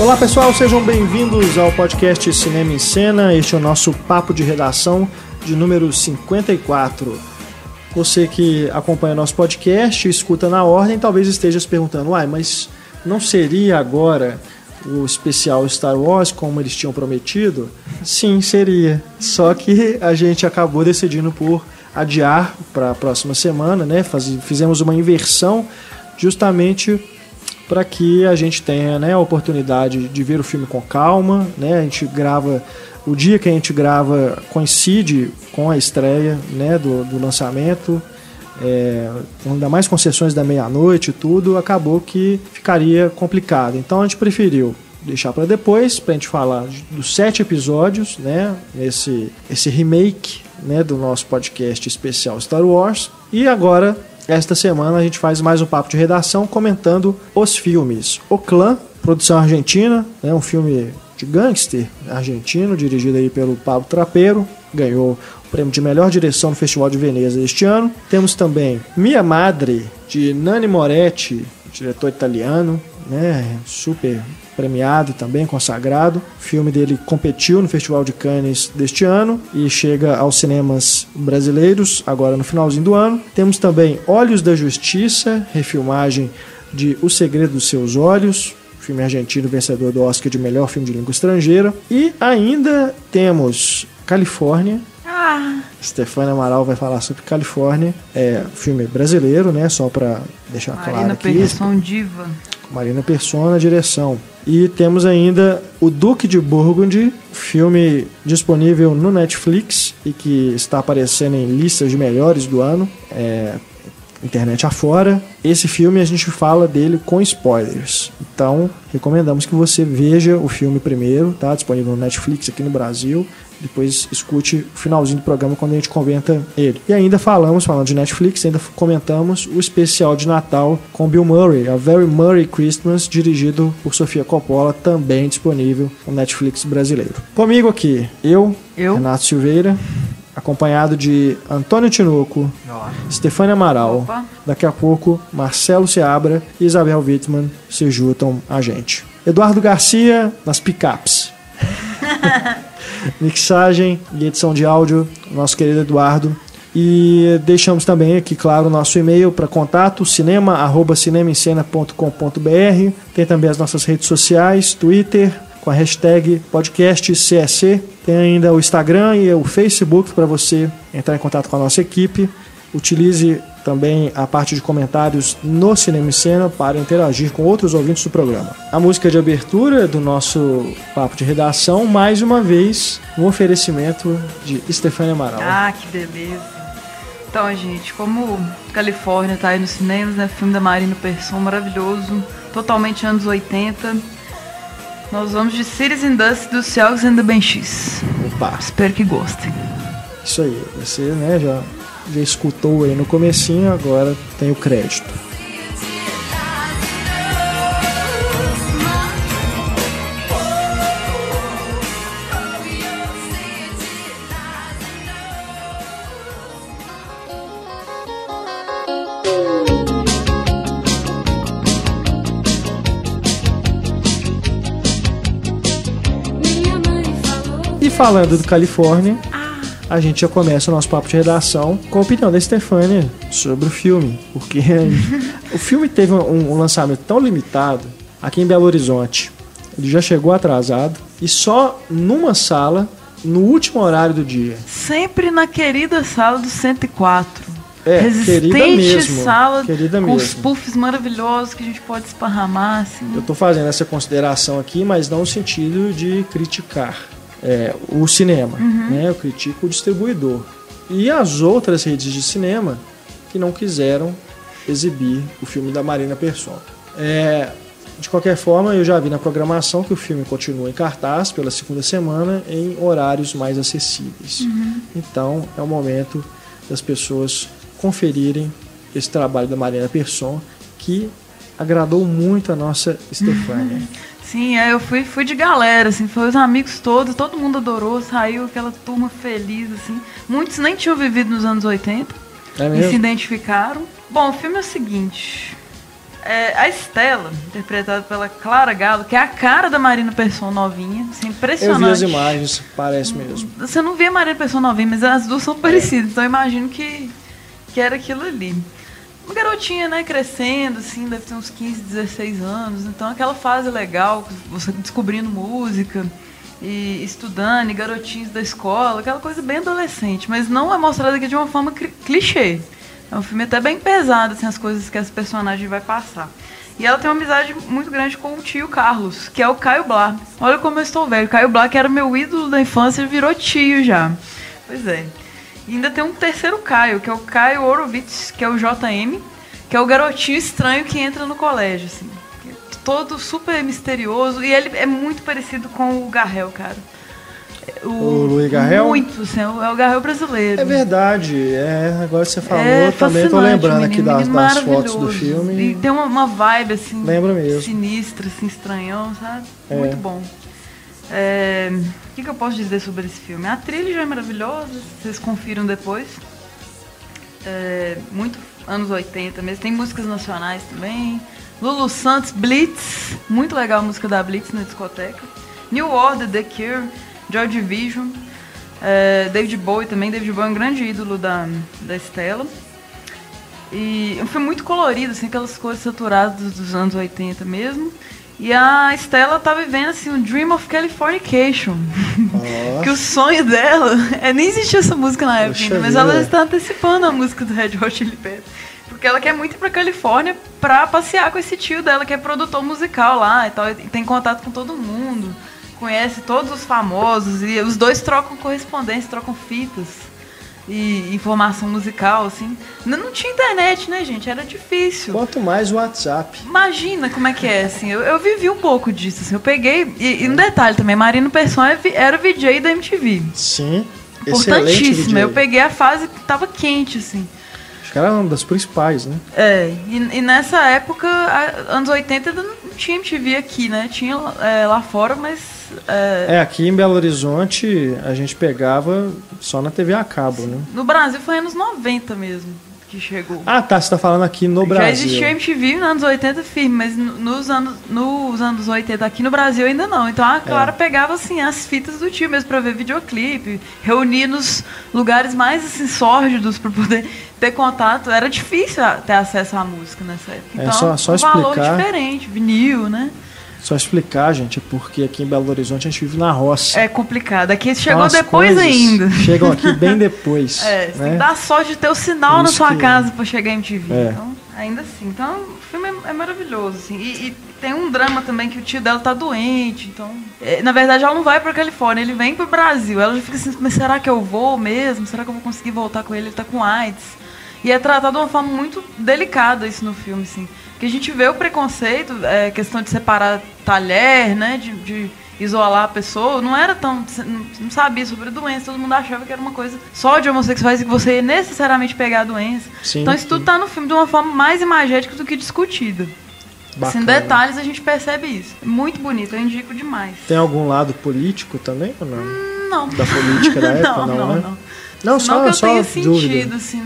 Olá pessoal, sejam bem-vindos ao podcast Cinema em Cena. Este é o nosso papo de redação de número 54. Você que acompanha nosso podcast, escuta na ordem, talvez esteja se perguntando: uai, mas não seria agora o especial Star Wars como eles tinham prometido? Sim, seria. Só que a gente acabou decidindo por adiar para a próxima semana, né? Faz, fizemos uma inversão justamente para que a gente tenha né, a oportunidade de ver o filme com calma. Né? A gente grava. O dia que a gente grava coincide com a estreia né, do, do lançamento. É, ainda mais com sessões da meia-noite e tudo, acabou que ficaria complicado. Então a gente preferiu deixar para depois, para a gente falar dos sete episódios, né? Esse, esse remake né, do nosso podcast especial Star Wars. E agora esta semana a gente faz mais um papo de redação comentando os filmes. O Clã, produção argentina, né, um filme de gangster argentino, dirigido aí pelo Pablo Trapeiro, ganhou o prêmio de melhor direção no Festival de Veneza este ano. Temos também Mia Madre, de Nani Moretti, diretor italiano, né, super premiado e também consagrado. O filme dele competiu no Festival de Cannes deste ano e chega aos cinemas brasileiros agora no finalzinho do ano. Temos também Olhos da Justiça, refilmagem de O Segredo dos Seus Olhos, filme argentino vencedor do Oscar de melhor filme de língua estrangeira. E ainda temos Califórnia, Ah, Stefania Amaral vai falar sobre Califórnia. É filme brasileiro, né? Só para deixar claro Marina aqui. Persson Diva. Marina Persona, direção. E temos ainda O Duque de Burgundy, filme disponível no Netflix e que está aparecendo em listas de melhores do ano. É, internet afora. Esse filme a gente fala dele com spoilers. Então, recomendamos que você veja o filme primeiro, tá? Disponível no Netflix aqui no Brasil. Depois escute o finalzinho do programa quando a gente comenta ele. E ainda falamos, falando de Netflix, ainda comentamos o especial de Natal com Bill Murray, a Very Murray Christmas, dirigido por Sofia Coppola, também disponível no Netflix brasileiro. Comigo aqui, eu, Eu. Renato Silveira, acompanhado de Antônio Tinoco, Stefania Amaral. Opa. Daqui a pouco, Marcelo Seabra e Isabel Wittmann se juntam a gente. Eduardo Garcia nas picapes. Mixagem e edição de áudio, nosso querido Eduardo. E deixamos também aqui, claro, o nosso e-mail para contato, cinema.cinemaencena.com.br. Tem também as nossas redes sociais, Twitter, com a hashtag podcast CSC. Tem ainda o Instagram e o Facebook para você entrar em contato com a nossa equipe. Utilize também a parte de comentários no Cinema em Cena para interagir com outros ouvintes do programa. A música de abertura do nosso papo de redação, mais uma vez, um oferecimento de Stefania Amaral. Ah, que beleza. Então, gente, como Califórnia tá aí nos cinemas, né? Filme da Marina Persson maravilhoso, totalmente anos 80. Nós vamos de Cities and Dust dos Celtics and the Banshees. Opa, Espero que gostem. isso aí. Você né, já, já escutou aí no comecinho, agora tem o crédito. E falando do Califórnia, a gente já começa o nosso papo de redação com a opinião da Stefania sobre o filme. Porque o filme teve um, um lançamento tão limitado aqui em Belo Horizonte. Ele já chegou atrasado e só numa sala, no último horário do dia. Sempre na querida sala do 104. É, Resistente querida mesmo, sala querida com os mesmo. puffs maravilhosos que a gente pode esparramar, assim. Eu tô fazendo essa consideração aqui, mas não no sentido de criticar é, o cinema. Né? Eu critico o distribuidor. E as outras redes de cinema que não quiseram exibir o filme da Marina Persson. É, de qualquer forma, eu já vi na programação que o filme continua em cartaz pela segunda semana em horários mais acessíveis. Então, é o momento das pessoas conferirem esse trabalho da Marina Persson, que agradou muito a nossa Stefania. Sim, é, eu fui, fui de galera, assim, foi os amigos todos, todo mundo adorou, saiu aquela turma feliz, assim. Muitos nem tinham vivido nos anos 80 É e se mesmo? identificaram. Bom, o filme é o seguinte. É, a Estela, interpretada pela Clara Galo, que é a cara da Marina Persson novinha, assim, Eu impressionante. vi as imagens, parece mesmo. Você não vê a Marina Persson novinha, mas as duas são parecidas, então eu imagino que, que era aquilo ali. Uma garotinha, né, crescendo, assim, deve ter uns 15, 16 anos, então aquela fase legal, você descobrindo música e estudando, e garotinhos da escola, aquela coisa bem adolescente, mas não é mostrada aqui de uma forma clichê. É um filme até bem pesado, assim, as coisas que essa personagem vai passar. E ela tem uma amizade muito grande com o tio Carlos, que é o Caio Blá. Olha como eu estou velho. Caio Blá, que era meu ídolo da infância, virou tio já. Pois é. E ainda tem um terceiro Caio, que é o Caio Orovitz, que é o JM, que é o garotinho estranho que entra no colégio, assim. Todo super misterioso. E ele é muito parecido com o Garrel, cara. O Luiz Garrel? Muito, assim, é o é o Garrel brasileiro. É verdade, é, agora você falou, É também tô lembrando aqui menino, das, menino das fotos do maravilhoso. filme. E tem uma, uma vibe, assim, Lembra mesmo. sinistra, assim, estranhão, sabe? É. Muito bom. É, O que, que eu posso dizer sobre esse filme? A trilha já é maravilhosa, vocês confiram depois. É, muito anos 80 mesmo. Tem músicas nacionais também. Lulu Santos, Blitz. Muito legal a música da Blitz na discoteca. New Order, The Cure, Joy Division. é, David Bowie também. David Bowie é um grande ídolo da, da Estela. E filme muito colorido, assim, aquelas cores saturadas dos anos 80 mesmo. E a Estela tá vivendo assim um Dream of Californication. Que o sonho dela é nem existia essa música na época ainda, mas ela está antecipando a música do Red Hot Chili Peppers. Porque ela quer muito ir pra Califórnia pra passear com esse tio dela, que é produtor musical lá e tal, e tem contato com todo mundo, conhece todos os famosos, e os dois trocam correspondência, trocam fitas e informação musical, assim. Não, não tinha internet, né, gente? Era difícil. Quanto mais o WhatsApp. Imagina como é que é, assim. Eu, eu vivi um pouco disso, assim. Eu peguei. E, e um detalhe também, Marino Persson é era VJ da MTV. Sim, Importantíssima. Eu peguei a fase que tava quente, assim. Acho que era uma das principais, né? É, e, e nessa época, anos 80, ainda não tinha MTV aqui, né? Tinha é, lá fora, mas. É, É, aqui em Belo Horizonte a gente pegava só na TV a cabo, né? no Brasil foi anos 90 mesmo que chegou. Ah, tá, você tá falando aqui no Já Brasil. existia MTV nos anos 80 firme, mas no- nos anos, nos anos 80 aqui no Brasil ainda não. Então a Clara pegava assim as fitas do tio mesmo pra ver videoclipe, reunia nos lugares mais assim sórdidos pra poder ter contato. Era difícil ter acesso à música nessa época. É, Então, só- só um valor explicar. diferente, vinil, né? Só explicar, gente, é porque aqui em Belo Horizonte a gente vive na roça. É complicado. Aqui Então chegou as depois ainda. Chegam aqui bem depois. É, né? dar sorte de ter o sinal Por na sua que- casa pra chegar em MTV. É. Então, ainda assim. Então, o filme é, é maravilhoso, assim. E, e tem um drama também que o tio dela tá doente, então... é, na verdade, ela não vai pra Califórnia, ele vem pro Brasil. Ela já fica assim, mas será que eu vou mesmo? Será que eu vou conseguir voltar com ele? Ele tá com AIDS. E é tratado de uma forma muito delicada isso no filme, assim. Porque a gente vê o preconceito, é, questão de separar talher, né? De, de isolar a pessoa. Não era tão. Não não sabia sobre a doença, todo mundo achava que era uma coisa só de homossexuais e que você ia necessariamente pegar a doença. Sim, então isso tudo sim. tá no filme de uma forma mais imagética do que discutida. Assim, em Bacana. detalhes a gente percebe isso. Muito bonito, eu indico demais. Tem algum lado político também ou não? Não. Da política da época, não, não, não, né? não. Não, Senão só, que eu só tenha dúvida. sentido, assim,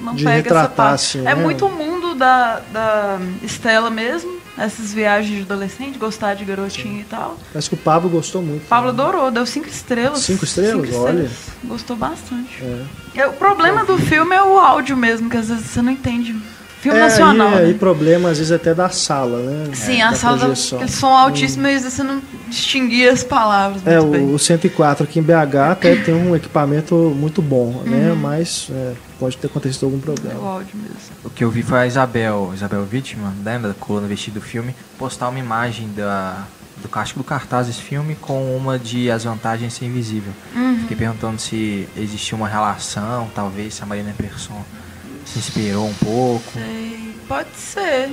não, De pega essa parte. assim, é né? muito o mundo da, da Estela mesmo, essas viagens de adolescente, gostar de garotinho e tal. Parece que o Pablo gostou muito. Pablo né? adorou, deu cinco estrelas. Cinco estrelas? Cinco Olha. Gostou bastante. É. É, O problema do filme é o áudio mesmo, que às vezes você não entende. Filme é, nacional, e, né? e problema às vezes até da sala, né? Sim, É, a da sala, projeção. aquele som altíssimo, e às vezes você não distinguia as palavras É, muito bem. o, o 104 aqui em BH até tem um equipamento muito bom, Uhum. né? Mas é, pode ter acontecido algum É o problema. áudio mesmo. O que eu vi foi a Isabel, Isabel Wittmann, lembra da coluna vestida do filme, postar uma imagem da, do acho que do cartaz desse filme com uma de As Vantagens Ser Invisível. Uhum. Fiquei perguntando se existia uma relação, talvez se a Marina Persson se inspirou um pouco. Sei, pode ser.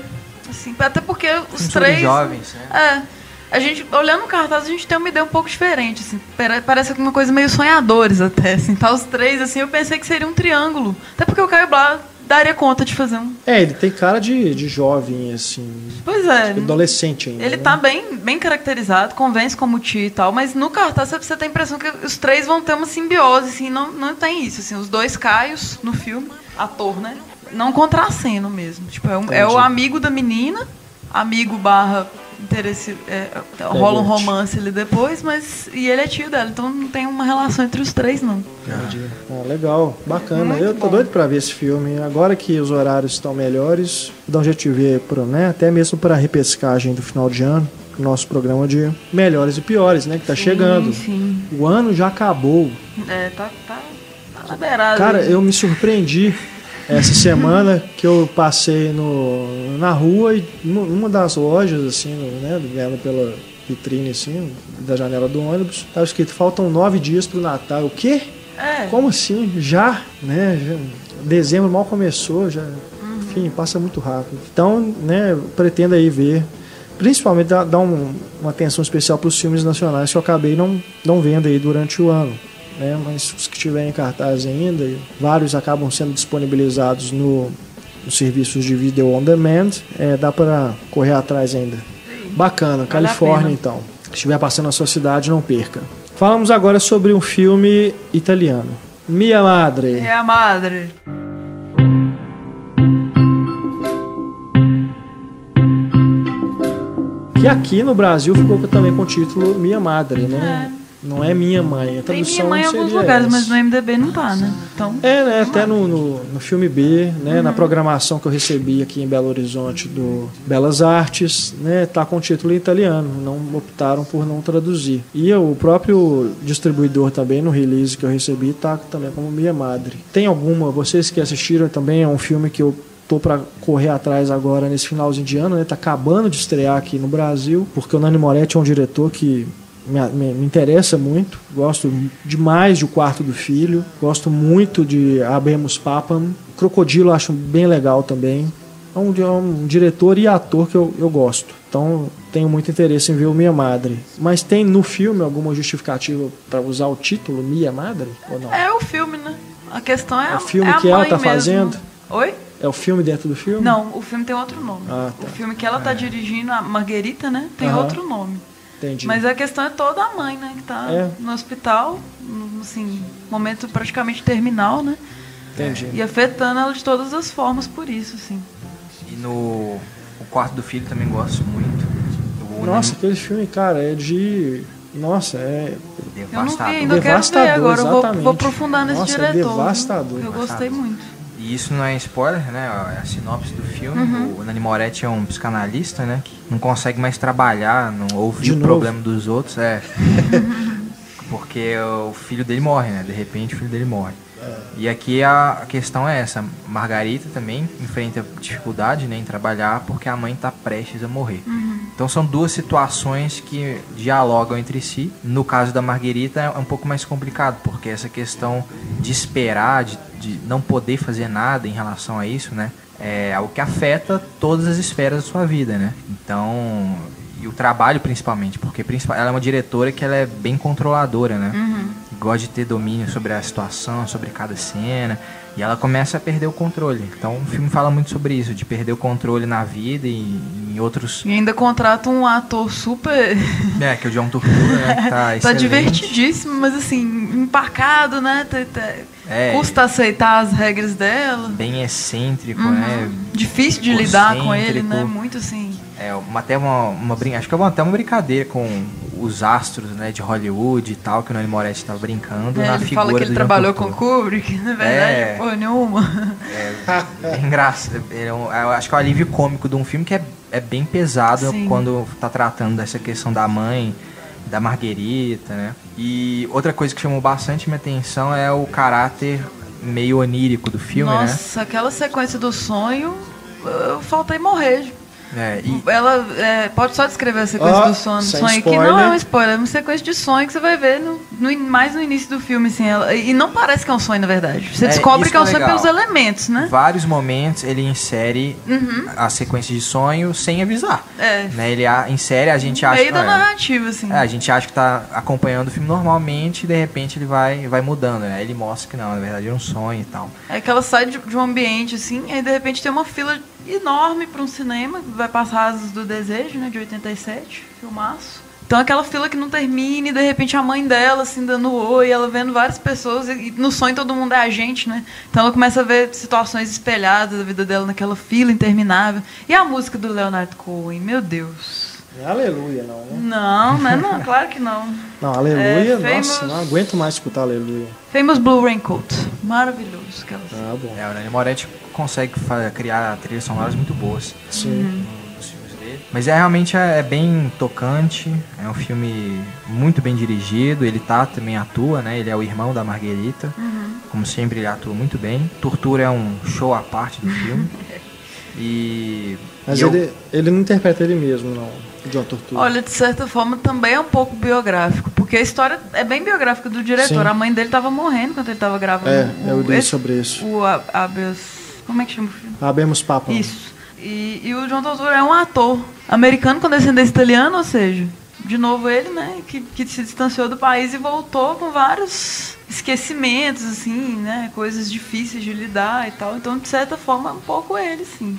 Assim, até porque os sobre três. jovens, né? É. A gente, olhando o cartaz, a gente tem uma ideia um pouco diferente, assim. Pare- Parece uma coisa meio sonhadores até, assim. Tá os três, assim, eu pensei que seria um triângulo. Até porque o Caio Blá daria conta de fazer um. É, ele tem cara de, de jovem, assim, Pois é. adolescente ainda. Ele né? tá bem, bem caracterizado, convence como tio e tal, mas no cartaz você tem a impressão que os três vão ter uma simbiose, assim, não, não tem isso, assim, os dois Caios no filme, ator, né? não contracendo mesmo. Tipo, é, um- é o amigo da menina, amigo barra interesse. é, rola um romance ali depois, mas. E ele é tio dela, então não tem uma relação entre os três, não. Entendi. Ah, legal, bacana. Muito eu tô bom. doido pra ver esse filme. Agora que os horários estão melhores, dá um jeito de ver, pro, né? Até mesmo pra repescagem do final de ano. Nosso programa de melhores e piores, né? Que tá chegando. Sim. O ano já acabou. É, tá, tá na beirada. Cara, eu me surpreendi essa semana que eu passei no, na rua e numa das lojas, assim, né, vendo pela vitrine, assim, da janela do ônibus, tava escrito, faltam nove dias pro Natal. O quê? É, Como assim? Já, né? Já- dezembro mal começou, já. Enfim, passa muito rápido. Então, né, pretendo aí ver, principalmente dar, dar um- uma atenção especial para os filmes nacionais que eu acabei não, não vendo aí durante o ano. Né, mas os que tiverem em cartaz ainda, vários acabam sendo disponibilizados no, nos serviços de video on demand, é, dá para correr atrás ainda. Bacana, Vale Califórnia então. Se estiver passando na sua cidade, não perca. Falamos agora sobre um filme italiano. Mia Madre. é a madre. Que aqui no Brasil ficou também com o título Minha Madre, né? Não é Minha Mãe. A Tem minha mãe em alguns lugares, essa. mas no MDB não tá, né? Então. É, né? Até no, no, no filme B, né? Uhum. Na programação que eu recebi aqui em Belo Horizonte do Belas Artes, né? Tá com o título em italiano. Não optaram por não traduzir. E o próprio distribuidor também, no release que eu recebi, tá também como Minha Madre. Tem alguma, vocês que assistiram também, é um filme que eu tô para correr atrás agora nesse finalzinho de ano, né? Tá acabando de estrear aqui no Brasil, porque o Nani Moretti é um diretor que me, me- me interessa muito. Gosto demais de O Quarto do Filho. Gosto muito de Abemos Papam. Crocodilo acho bem legal também. É um, é um diretor e ator que eu, eu gosto. Então tenho muito interesse em ver o Minha Madre. Mas tem no filme alguma justificativa para usar o título Minha Madre? Ou não? É o filme, né? A questão é, É o filme é que ela tá mesmo. fazendo? Oi? É o filme dentro do filme? Não, o filme tem outro nome. Ah, tá. O filme que ela tá dirigindo, a Marguerita, né? Tem Aham. outro nome. Entendi. Mas a questão é toda a mãe, né? Que tá É. no hospital, no, assim, momento praticamente terminal, né? Entendi. E afetando ela de todas as formas por isso, assim. E no o quarto do filho também gosto muito. O Nossa, Nani- aquele filme, cara, é de. Nossa, é. Eu não vi devastador. ainda, eu quero ver Devastador, agora. Eu vou, vou aprofundar nesse Nossa, é diretor. viu? devastador. Eu gostei muito. E isso não é spoiler, né? É a sinopse do filme. Uhum. O Nani Moretti é um psicanalista, né? Que não consegue mais trabalhar, não De ouvir o novo? problema dos outros. É. Porque o filho dele morre, né? De repente o filho dele morre. E aqui a questão é essa. Margarita também enfrenta dificuldade né, em trabalhar porque a mãe está prestes a morrer. Então são duas situações que dialogam entre si. No caso da Margarita é um pouco mais complicado, porque essa questão de esperar, de, de não poder fazer nada em relação a isso, né? É algo que afeta todas as esferas da sua vida, né? Então, e o trabalho principalmente, porque ela é uma diretora que ela é bem controladora, né? Gosta de ter domínio sobre a situação, sobre cada cena, e ela começa a perder o controle. Então, o filme fala muito sobre isso, de perder o controle na vida e em outros E ainda contrata um ator super. é, que é o John Turturro, né? Que tá, tá divertidíssimo, mas assim, empacado, né? Tá- tá- É. Custa aceitar as regras dela. Bem excêntrico, Uhum. né? Difícil de lidar com ele, né? Muito assim. É, uma, até uma, uma acho que é uma, até uma brincadeira com os astros, né, de Hollywood e tal, que o Nani Moretti tava brincando É, na ele figura fala que ele trabalhou com Turturro. Kubrick, na verdade, É. porra nenhuma. É engraçado. É um- eu acho que é o alívio cômico de um filme que é, é bem pesado Sim. quando tá tratando dessa questão da mãe, da Marguerita, né? E outra coisa que chamou bastante minha atenção é o caráter meio onírico do filme, né? Nossa, aquela sequência do sonho, eu faltei morrer. É, e Ela é, pode só descrever a sequência Ó, do sonho, sem sonho que spoiler. não é um spoiler, é uma sequência de sonho que você vai ver no, no mais no início do filme, assim. Ela, e não parece que é um sonho, na verdade. Você É, descobre que é um que é sonho legal. pelos elementos, né? vários momentos ele insere Uhum. a sequência de sonho sem avisar. É. Né? Ele a- insere, a gente No acha meio da é, narrativa, assim. é, a gente acha que tá acompanhando o filme normalmente e de repente ele vai, vai mudando, né? Ele mostra que não, na verdade é um sonho e tal. É que ela sai de, de um ambiente assim, e aí de repente tem uma fila enorme para um cinema, que vai passar Asas do Desejo, né, de 87, filmaço. Então aquela fila que não termina e de repente a mãe dela assim dando oi, ela vendo várias pessoas e no sonho todo mundo é a gente, né? Então ela começa a ver situações espelhadas da vida dela naquela fila interminável. E a música do Leonard Cohen, meu Deus. É aleluia, não, né? Não, não, é não, claro que não. Não, aleluia, É, famous- nossa, não aguento mais escutar aleluia. Famous Blue Raincoat. Maravilhoso. Aquela... Ah, bom. É, o Nani Moretti consegue criar trilhas sonoras muito boas Sim. Uhum. nos filmes dele. Mas é realmente é, é bem tocante, é um filme muito bem dirigido, ele tá também atua, né? Ele é o irmão da Marguerita. Como sempre ele atua muito bem. Tortura é um show à parte do filme. E Mas e eu- ele, ele não interpreta ele mesmo, não, o John Tortura. Olha, de certa forma também é um pouco biográfico, porque a história é bem biográfica do diretor. Sim. A mãe dele estava morrendo quando ele estava gravando. É, o, eu li sobre isso. O A- Habeas. Como é que chama o filme? Abemos papo. Isso. E, e o John Turturro é um ator americano com descendência italiana, ou seja, de novo ele, né, que, que se distanciou do país e voltou com vários esquecimentos, assim, né, coisas difíceis de lidar e tal. Então, de certa forma, é um pouco ele, sim.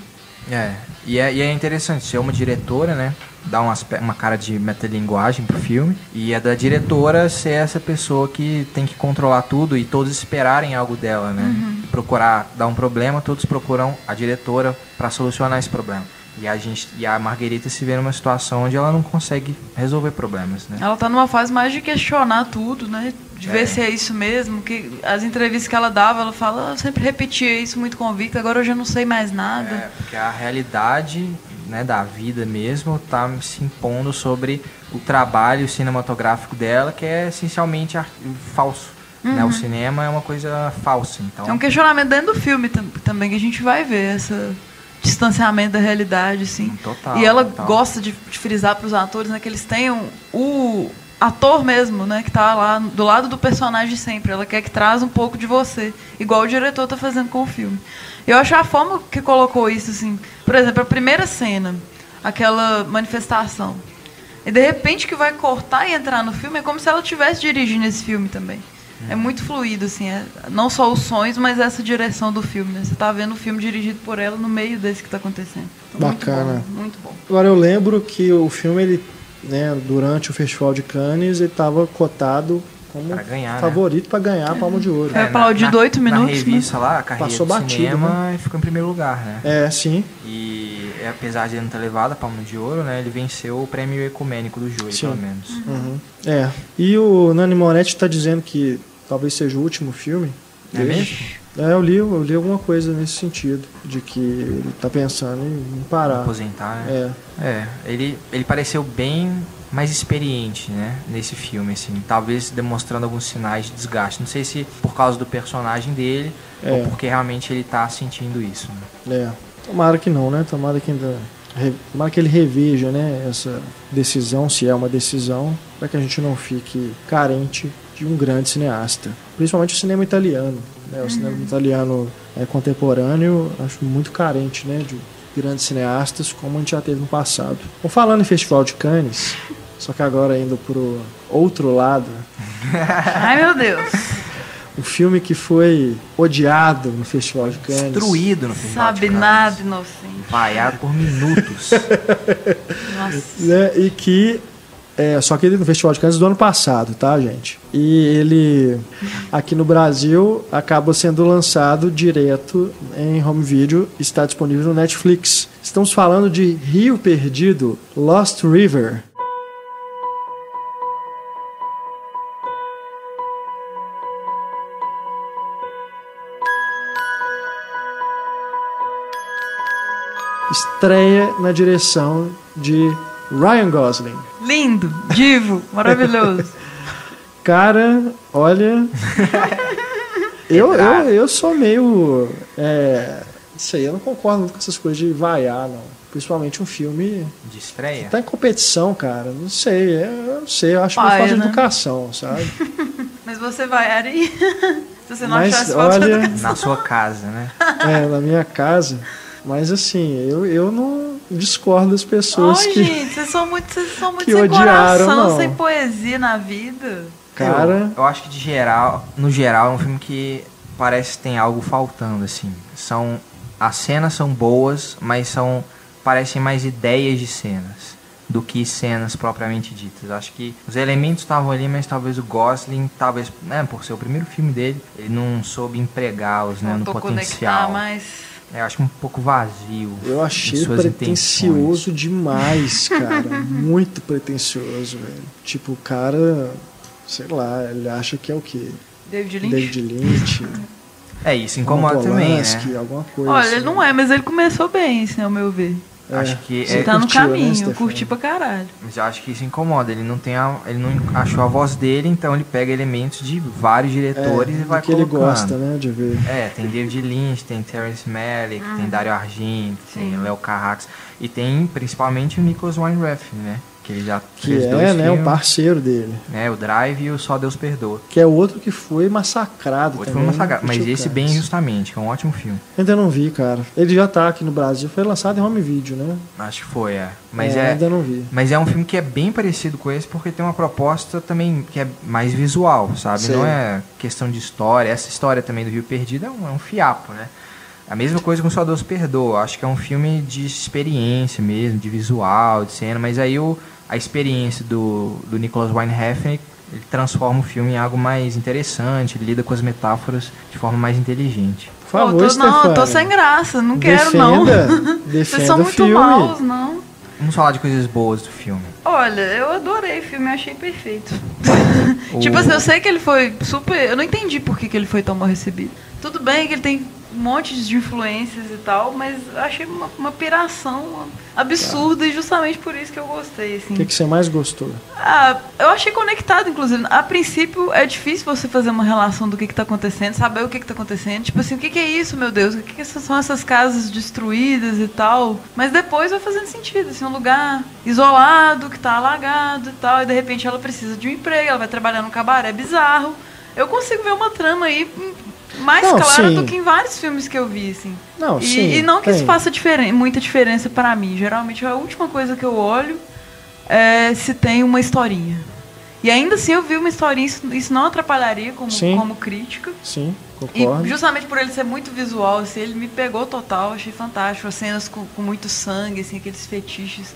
É, e é, e é interessante ser uma diretora, né? Dar um aspe- uma cara de metalinguagem pro filme. E é da diretora ser essa pessoa que tem que controlar tudo e todos esperarem algo dela, né? Uhum. Procurar dar um problema, todos procuram a diretora para solucionar esse problema. E a gente e a Marguerita se vê numa situação onde ela não consegue resolver problemas, né? Ela tá numa fase mais de questionar tudo, né? De ver É. se é isso mesmo. Que as entrevistas que ela dava, ela fala, "Ah, eu sempre repetia isso muito convicta, agora eu já não sei mais nada. É, porque a realidade né, da vida mesmo tá se impondo sobre o trabalho cinematográfico dela, que é essencialmente falso. Né? O cinema é uma coisa falsa. Então, É um questionamento dentro do filme tam- também que a gente vai ver esse distanciamento da realidade, assim. Total, e ela total. gosta de, de frisar para os atores, né, que eles tenham o ator mesmo, né, que tá lá do lado do personagem sempre. Ela quer que traz um pouco de você, igual o diretor tá fazendo com o filme. Eu acho a forma que colocou isso, assim, por exemplo, a primeira cena, aquela manifestação. E de repente que vai cortar e entrar no filme, é como se ela estivesse dirigindo esse filme também. É muito fluido, assim, é, não só os sons, mas essa direção do filme, né? Você tá vendo o filme dirigido por ela no meio desse que tá acontecendo. Então, Bacana. Muito bom, muito bom. Agora eu lembro que o filme, ele, né, durante o Festival de Cannes, ele estava cotado como Pra ganhar, né? favorito para ganhar a Palma de Ouro. É. aplaudido oito minutos, Na revista lá, a carreira Passou do batido, cinema, e ficou em primeiro lugar, né? É, sim. E é, apesar de ele não ter levado a Palma de Ouro, né? Ele venceu o prêmio ecumênico do júri, Sim. pelo menos. Uhum. É. E o Nani Moretti está dizendo que talvez seja o último filme. É mesmo? É, eu li, eu li alguma coisa nesse sentido, de que ele tá pensando em, parar. Aposentar, né? É, É, ele, ele pareceu bem mais experiente, né, nesse filme, assim, talvez demonstrando alguns sinais de desgaste. Não sei se por causa do personagem dele É. ou porque realmente ele tá sentindo isso. Né? é. Tomara que não, né? Tomara que ainda. Tomara que ele reveja, né, essa decisão, se é uma decisão, para que a gente não fique carente de um grande cineasta. Principalmente o cinema italiano. Né? O cinema italiano é, contemporâneo, acho muito carente, né, de grandes cineastas, como a gente já teve no passado. Bom, falando em Festival de Cannes, só que agora indo pro outro lado, Ai, meu Deus. o filme que foi odiado no Festival de Cannes. Destruído no final Sabe de Cannes. nada, inocente. Vaiado por minutos. Nossa. né, e que é, só que ele no Festival de Cannes do ano passado, tá, gente? E ele aqui no Brasil acaba sendo lançado direto em home video, está disponível no Netflix. Estamos falando de Rio Perdido, Lost River. Estreia na direção de Ryan Gosling. Lindo, divo, maravilhoso. Cara, olha. eu, eu, eu sou meio. É, não sei, eu não concordo muito com essas coisas de vaiar, não. Principalmente um filme. De estreia. Tá em competição, cara. Não sei. Eu não sei. Eu acho que Paia, falta de né? educação, sabe? Mas você vai, Ari? Se você não Mas, achasse falta de educação. Na sua casa, né? é, na minha casa. Mas assim, eu, eu não discordo das pessoas Ai, que. gente, vocês são muito, vocês são muito que sem odiaram, coração, não. sem poesia na vida. Cara. Eu, eu acho que de geral, no geral, é um filme que parece que tem algo faltando, assim. São. As cenas são boas, mas são. parecem mais ideias de cenas. do que cenas propriamente ditas. Acho que os elementos estavam ali, mas talvez o Gosling, talvez, né, por ser o primeiro filme dele, ele não soube empregá-los, né, no potencial. mais eu acho um pouco vazio. Eu achei pretencioso demais, cara. Muito pretencioso, velho. Tipo, o cara, sei lá, ele acha que é o quê? David Lynch. David Lynch. É, isso incomoda também, né? alguma coisa. Olha, assim. ele não é, mas ele começou bem, assim, ao meu ver. É, acho que você é, tá no né, caminho, né, curti pra caralho. Mas eu acho que isso incomoda. Ele não tem a, ele não achou a voz dele, então ele pega elementos de vários diretores é, e vai que colocando. ele gosta, né, de ver. É, tem David Lynch, tem Terrence Malick, tem ah. Dario Argento, tem Léo Carrax e tem principalmente o Nicholas Weinreff, né? Que ele já que fez é, dois né, filmes, um parceiro dele. É, o Drive e o Só Deus Perdoa. Que é outro que foi massacrado outro também. Foi massacrado, mas esse bem justamente, que é um ótimo filme. Ainda não vi, cara. Ele já tá aqui no Brasil, foi lançado em home video, né? Acho que foi, é. Mas é, é ainda não vi. Mas é um filme que é bem parecido com esse porque tem uma proposta também que é mais visual, sabe? Não é questão de história. Essa história também do Rio Perdido é um, é um fiapo, né? A mesma coisa com Só Deus Perdoa. Acho que é um filme de experiência mesmo, de visual, de cena, mas aí o a experiência do, do Nicholas Weinheffer ele transforma o filme em algo mais interessante, ele lida com as metáforas de forma mais inteligente. Por favor, tô, não, eu tô sem graça, não defenda, quero não. Vocês são muito filme. maus, não. Vamos falar de coisas boas do filme. Olha, eu adorei o filme, achei perfeito. o... tipo assim, eu sei que ele foi super. Eu não entendi por que, que ele foi tão mal recebido. Tudo bem que ele tem um monte de influências e tal, mas achei uma, uma piração absurda tá. e justamente por isso que eu gostei. Assim. O que, que você mais gostou? Ah, eu achei conectado, inclusive. A princípio é difícil você fazer uma relação do que está acontecendo, saber o que está acontecendo. Tipo assim, o que, que, é isso, meu Deus? O que, que são essas casas destruídas e tal? Mas depois vai fazendo sentido, assim, um lugar isolado, que está alagado e tal, e de repente ela precisa de um emprego, ela vai trabalhar num cabaré bizarro. Eu consigo ver uma trama aí mais não, clara sim. do que em vários filmes que eu vi, assim. Não, e, sim, e não que tem. isso faça diferen muita diferença para mim. Geralmente a última coisa que eu olho é se tem uma historinha. E ainda assim eu vi uma historinha, isso, isso não atrapalharia como, como crítica. Sim, concordo. E justamente por ele ser muito visual, assim, ele me pegou total, achei fantástico. As cenas com, com muito sangue, assim, aqueles fetiches,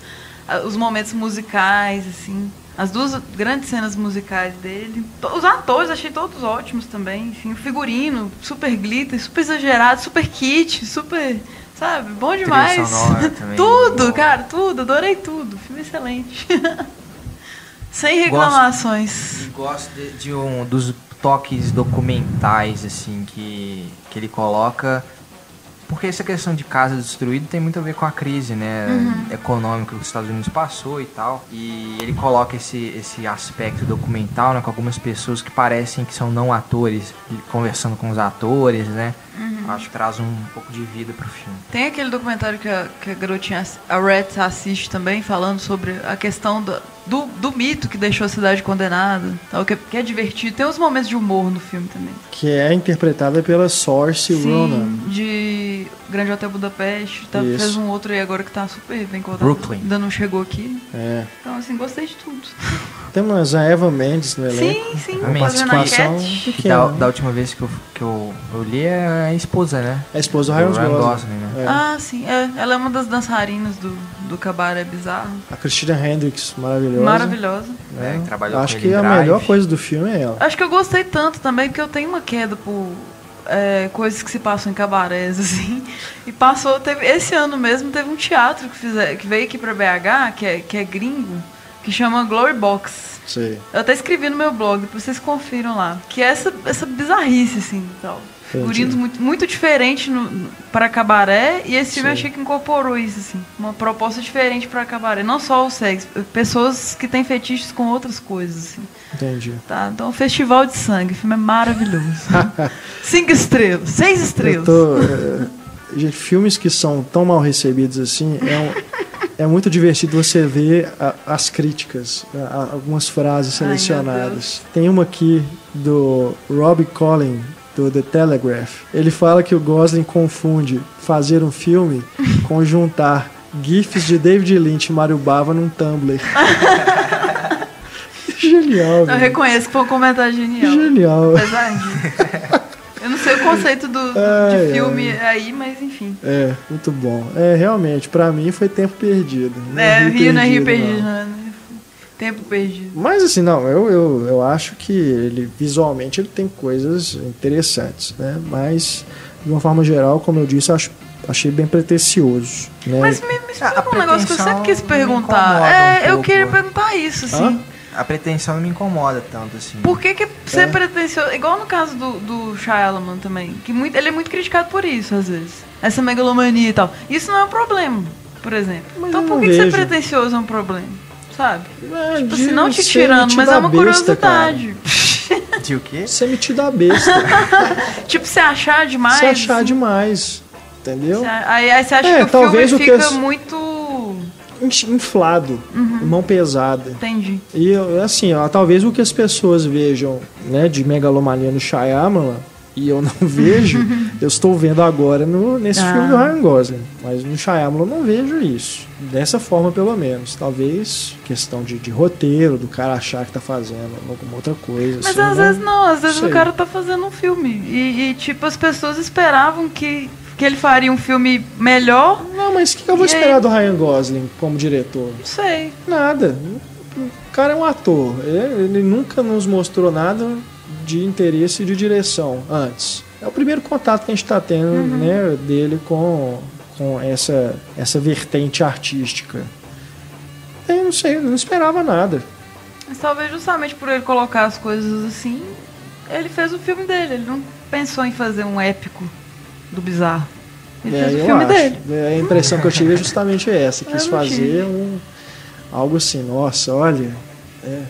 os momentos musicais, assim. As duas grandes cenas musicais dele. Os atores achei todos ótimos também. Enfim, o figurino, super glitter, super exagerado, super kit, super. Sabe? Bom demais. tudo, bom. cara, tudo. Adorei tudo. Filme excelente. Sem reclamações. Gosto, gosto de, de, um dos toques documentais, assim, que, que ele coloca porque essa questão de casa destruída tem muito a ver com a crise, né, uhum. econômica que os Estados Unidos passou e tal. E ele coloca esse, esse aspecto documental, né, com algumas pessoas que parecem que são não atores, conversando com os atores, né. Uhum. Acho que traz um pouco de vida pro filme. Tem aquele documentário que a, que a garotinha, a Red assiste também, falando sobre a questão do, do, do mito que deixou a cidade condenada, tal, que, é, que é divertido. Tem uns momentos de humor no filme também. Que é interpretada pela Source Ronan. de Grande Hotel Budapeste. Tá, fez um outro aí agora que tá super bem contado. Brooklyn. Ainda não chegou aqui. É. Então, assim, gostei de tudo. Temos a Eva Mendes no elenco. Sim, sim. Uma participação pequena. Da, da, última vez que eu, que eu, eu li é a esposa, né? A esposa do Ryan Gosling. Gosling né? É. Ah, sim. É. Ela é uma das dançarinas do, do cabaré bizarro. A Christina Hendricks, maravilhosa. Maravilhosa. É, trabalhou Acho que a melhor coisa do filme é ela. Acho que eu gostei tanto também, porque eu tenho uma queda por é, coisas que se passam em cabarés, assim. E passou, teve, esse ano mesmo teve um teatro que, fizer, que veio aqui pra BH, que é, que é gringo, que chama Glory Box. Sim. Eu até escrevi no meu blog, depois vocês confiram lá. Que é essa, essa bizarrice, assim, tal. Figurinos muito, muito diferente para cabaré, e esse filme eu achei que incorporou isso, assim. Uma proposta diferente para cabaré. Não só o sexo, pessoas que têm fetiches com outras coisas, assim. Entendi. Tá, então, Festival de Sangue, o filme é maravilhoso. Cinco estrelas, seis estrelas. Tô, é, filmes que são tão mal recebidos assim, é um é muito divertido você ver a, as críticas, a, algumas frases selecionadas. Ai, Tem uma aqui do Robbie Collin, do The Telegraph. Ele fala que o Gosling confunde fazer um filme com juntar GIFs de David Lynch e Mario Bava num Tumblr. genial, Eu reconheço que foi um comentário genial. Genial. Apesar. Eu não sei o preconceito do, Ai, de filme ai. aí, mas enfim. É, muito bom. É, realmente, pra mim foi tempo perdido. Não É, Rio não é Rio perdido, não. né? Tempo perdido. Mas assim, não, eu, eu, eu acho que ele visualmente ele tem coisas interessantes, né? Mas, de uma forma geral, como eu disse, eu acho, achei bem pretencioso. Né? Mas me, me explica um negócio que eu sempre quis perguntar. É, um eu pouco. queria perguntar isso, assim. Hã? A pretensão não me incomoda tanto, assim. Por que, que ser É. pretencioso. Igual no caso do, do Shyamalan também. Que muito, ele é muito criticado por isso, às vezes. Essa megalomania e tal. Isso não é um problema, por exemplo. Mas então por que, que ser pretencioso é um problema? Sabe? É, Tipo de assim, não te tirando, mas é uma besta, cara. curiosidade. De o quê? Ser metido a besta. tipo, se achar demais. se achar assim, demais. Entendeu? você Aí, aí você acha É, que o talvez filme o que fica as- muito. Inflado, Uhum. mão pesada. Entendi. E assim, ó, talvez o que as pessoas vejam né, de megalomania no Shyamalan e eu não vejo, eu estou vendo agora no, nesse Ah. filme do Ryan Gosling. Mas no Shyamalan eu não vejo isso. Dessa forma, pelo menos. Talvez questão de, de roteiro, do cara achar que tá fazendo alguma outra coisa. Mas assim, às né? vezes não, às vezes Sei. o cara tá fazendo um filme. E, e, tipo, as pessoas esperavam que, que ele faria um filme melhor. Não, mas o que, que eu vou E aí? esperar do Ryan Gosling como diretor? Não sei. Nada. O cara é um ator. Ele, ele nunca nos mostrou nada de interesse de direção antes. É o primeiro contato que a gente está tendo Uhum. né, dele com, com essa, essa vertente artística. Eu não sei, eu não esperava nada. Mas talvez justamente por ele colocar as coisas assim, ele fez o filme dele. Ele não pensou em fazer um épico do bizarro. Ele É, fez o filme acho. dele. É, A impressão que eu tive é justamente essa. Quis fazer um, algo assim, nossa, olha. é,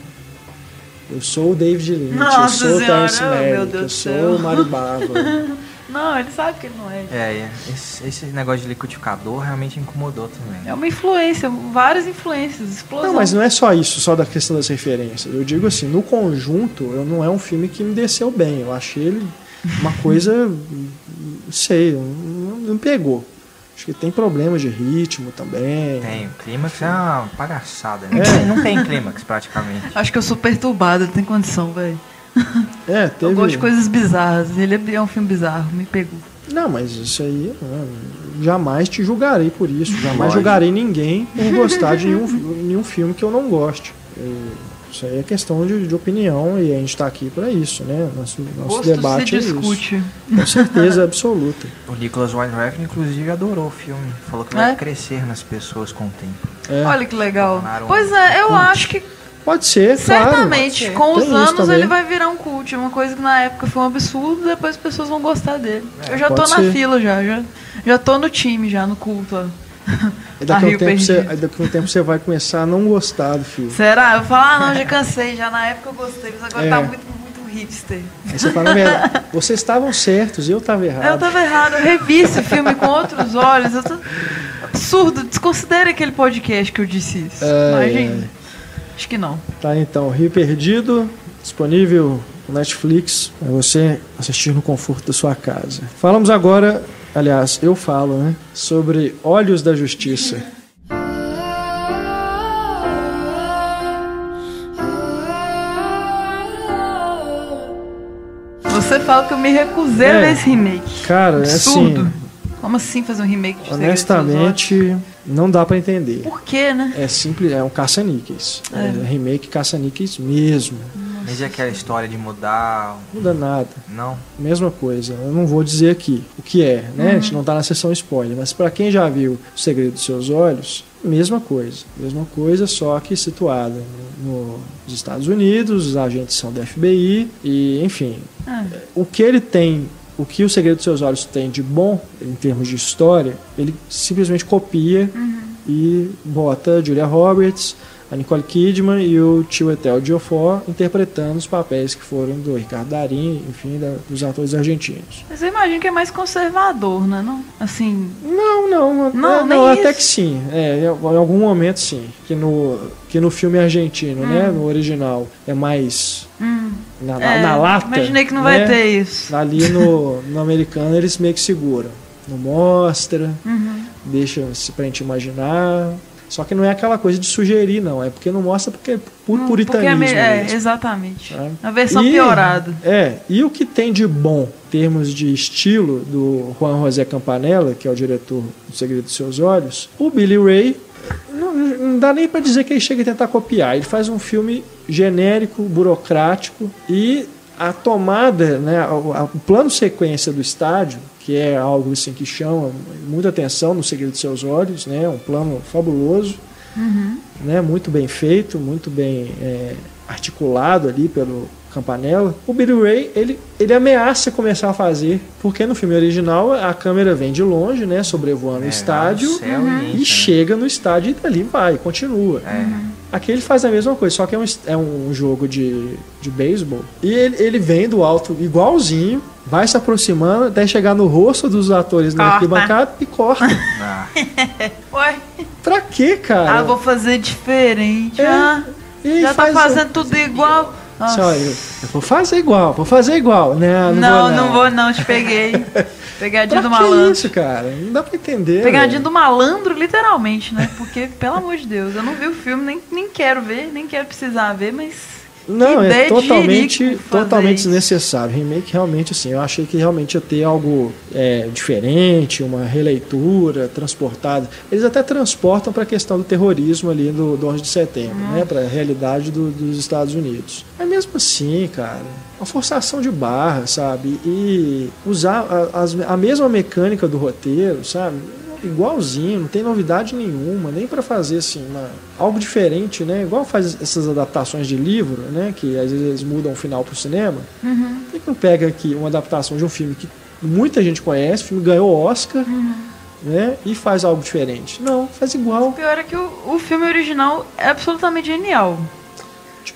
eu sou o David Lynch, eu Nossa sou o Senhora, Terence oh, meu Malick, eu sou o Mario Bava. Não, ele sabe que ele não é. É, é. Esse, esse negócio de liquidificador realmente incomodou também. É uma influência, várias influências, explosão. Não, mas não é só isso, só da questão das referências. Eu digo assim, no conjunto, eu não é um filme que me desceu bem. Eu achei ele uma coisa, não sei, não, não pegou. Acho que tem problemas de ritmo também. Tem, o clímax é uma bagaçada, né? É. Não tem clímax praticamente. Acho que eu sou perturbada, não tem condição, velho. É, Eu teve. gosto de coisas bizarras. Ele é um filme bizarro, me pegou. Não, mas isso aí, né, jamais te julgarei por isso. Jamais Lógico. julgarei ninguém por gostar de nenhum, nenhum filme que eu não goste. Eu- isso aí é questão de, de opinião e a gente está aqui para isso, né? Nosso, nosso Gosto debate se é isso. discute. Com certeza absoluta. O Nicholas Weinreich, inclusive, adorou o filme. Falou que vai É? crescer nas pessoas com o tempo. É, Olha que legal. Pois é, eu cult. acho que pode ser, claro. certamente pode ser. com os Tem isso anos também. ele vai virar um cult. Uma coisa que na época foi um absurdo, depois as pessoas vão gostar dele. É, eu já tô pode na ser. fila já, já. Já tô no time, já, no culto. daqui a, A um tempo você, daqui um tempo você vai começar a não gostar do filme. Será? Eu falo, ah não, já cansei, já na época eu gostei, mas agora É. tá muito, muito hipster. Aí você fala, vocês estavam certos, eu estava errado. Eu tava errado, eu revi esse filme com outros olhos. Eu tô... Absurdo, desconsidere aquele podcast que eu disse isso. Ai, Imagina. ai. Acho que não. Tá então, Rio Perdido, disponível no Netflix para você assistir no conforto da sua casa. Falamos agora, aliás, eu falo, né, sobre Olhos da Justiça. Você fala que eu me recusei a É. ver esse remake. Cara, é Absurdo. assim, Como assim fazer um remake de honestamente, não dá para entender. Por quê, né? É simples, é um caça-níqueis. É. remake caça-níqueis mesmo. Mas e aquela história de mudar? Não muda nada. Não. Mesma coisa. Eu não vou dizer aqui o que é, né? A gente não tá na sessão spoiler, mas para quem já viu O Segredo dos Seus Olhos, mesma coisa. Mesma coisa, só que situada no- nos Estados Unidos, os agentes são da FBI e, enfim, Ah, o que ele tem, o que o Segredo dos Seus Olhos tem de bom em termos de história, ele simplesmente copia e bota Julia Roberts, a Nicole Kidman e o Chiwetel Ejiofor interpretando os papéis que foram do Ricardo Darín, enfim, da- dos atores argentinos. mas eu imagino que é mais conservador, né? Não? Assim, Não, não, Não, é, não até isso. que sim. É, em algum momento sim. Que no, que no filme argentino, né, no original, é mais hum, na, na- é, na lata. Imaginei que não né? vai ter isso. Ali no, no americano eles meio que seguram. Não mostra, Uhum. deixa pra gente imaginar. Só que não é aquela coisa de sugerir, não. É porque não mostra porque é por Não, puritanismo. é, é, exatamente. A versão E- piorada. É, e o que tem de bom em termos de estilo do Juan José Campanella, que é o diretor do Segredo dos Seus Olhos, o Billy Ray não, não dá nem para dizer que ele chega a tentar copiar. Ele faz um filme genérico, burocrático e a tomada, né, o plano sequência do estádio, que é algo assim que chama muita atenção no Segredo dos Seus Olhos, né, um plano fabuloso né, muito bem feito, muito bem é, articulado ali pelo Campanella. O Billy Ray, ele, ele ameaça começar a fazer, porque no filme original a câmera vem de longe, né, sobrevoando É, o estádio no céu e entra, e né? chega no estádio e dali vai, continua. É. Aqui ele faz a mesma coisa, só que é um, é um jogo de, de beisebol. E ele, ele vem do alto igualzinho, vai se aproximando até chegar no rosto dos atores na Corta. arquibancada e corta. Ah, Ué, pra quê, cara? ah, vou fazer diferente. É, Ah, E já tá faz- fazendo tudo igual. Nossa. olha, eu vou fazer igual, vou fazer igual, né? Não, não vou não, te peguei. Pegadinha Pra do que malandro. isso, cara? Não dá pra entender. Pegadinha velho. do malandro, literalmente, né? Porque, pelo amor de Deus, eu não vi o filme, nem, nem quero ver, nem quero precisar ver, mas. Não, é totalmente, totalmente isso. desnecessário. Remake realmente assim, eu achei que realmente ia ter algo é, diferente, uma releitura transportada. Eles até transportam para a questão do terrorismo ali do, do 11 de setembro, Uhum. né, para a realidade do- dos Estados Unidos. Mas mesmo assim, cara, uma forçação de barra, sabe? E usar a, a mesma mecânica do roteiro, sabe? Igualzinho, não tem novidade nenhuma, nem para fazer assim uma, algo diferente, né? Igual faz essas adaptações de livro, né? Que às vezes eles mudam o final pro cinema. Uhum. Por que não pega aqui uma adaptação de um filme que muita gente conhece, o filme ganhou Oscar, Uhum. né? E faz algo diferente? Não, faz igual O pior é que o, o filme original é absolutamente genial.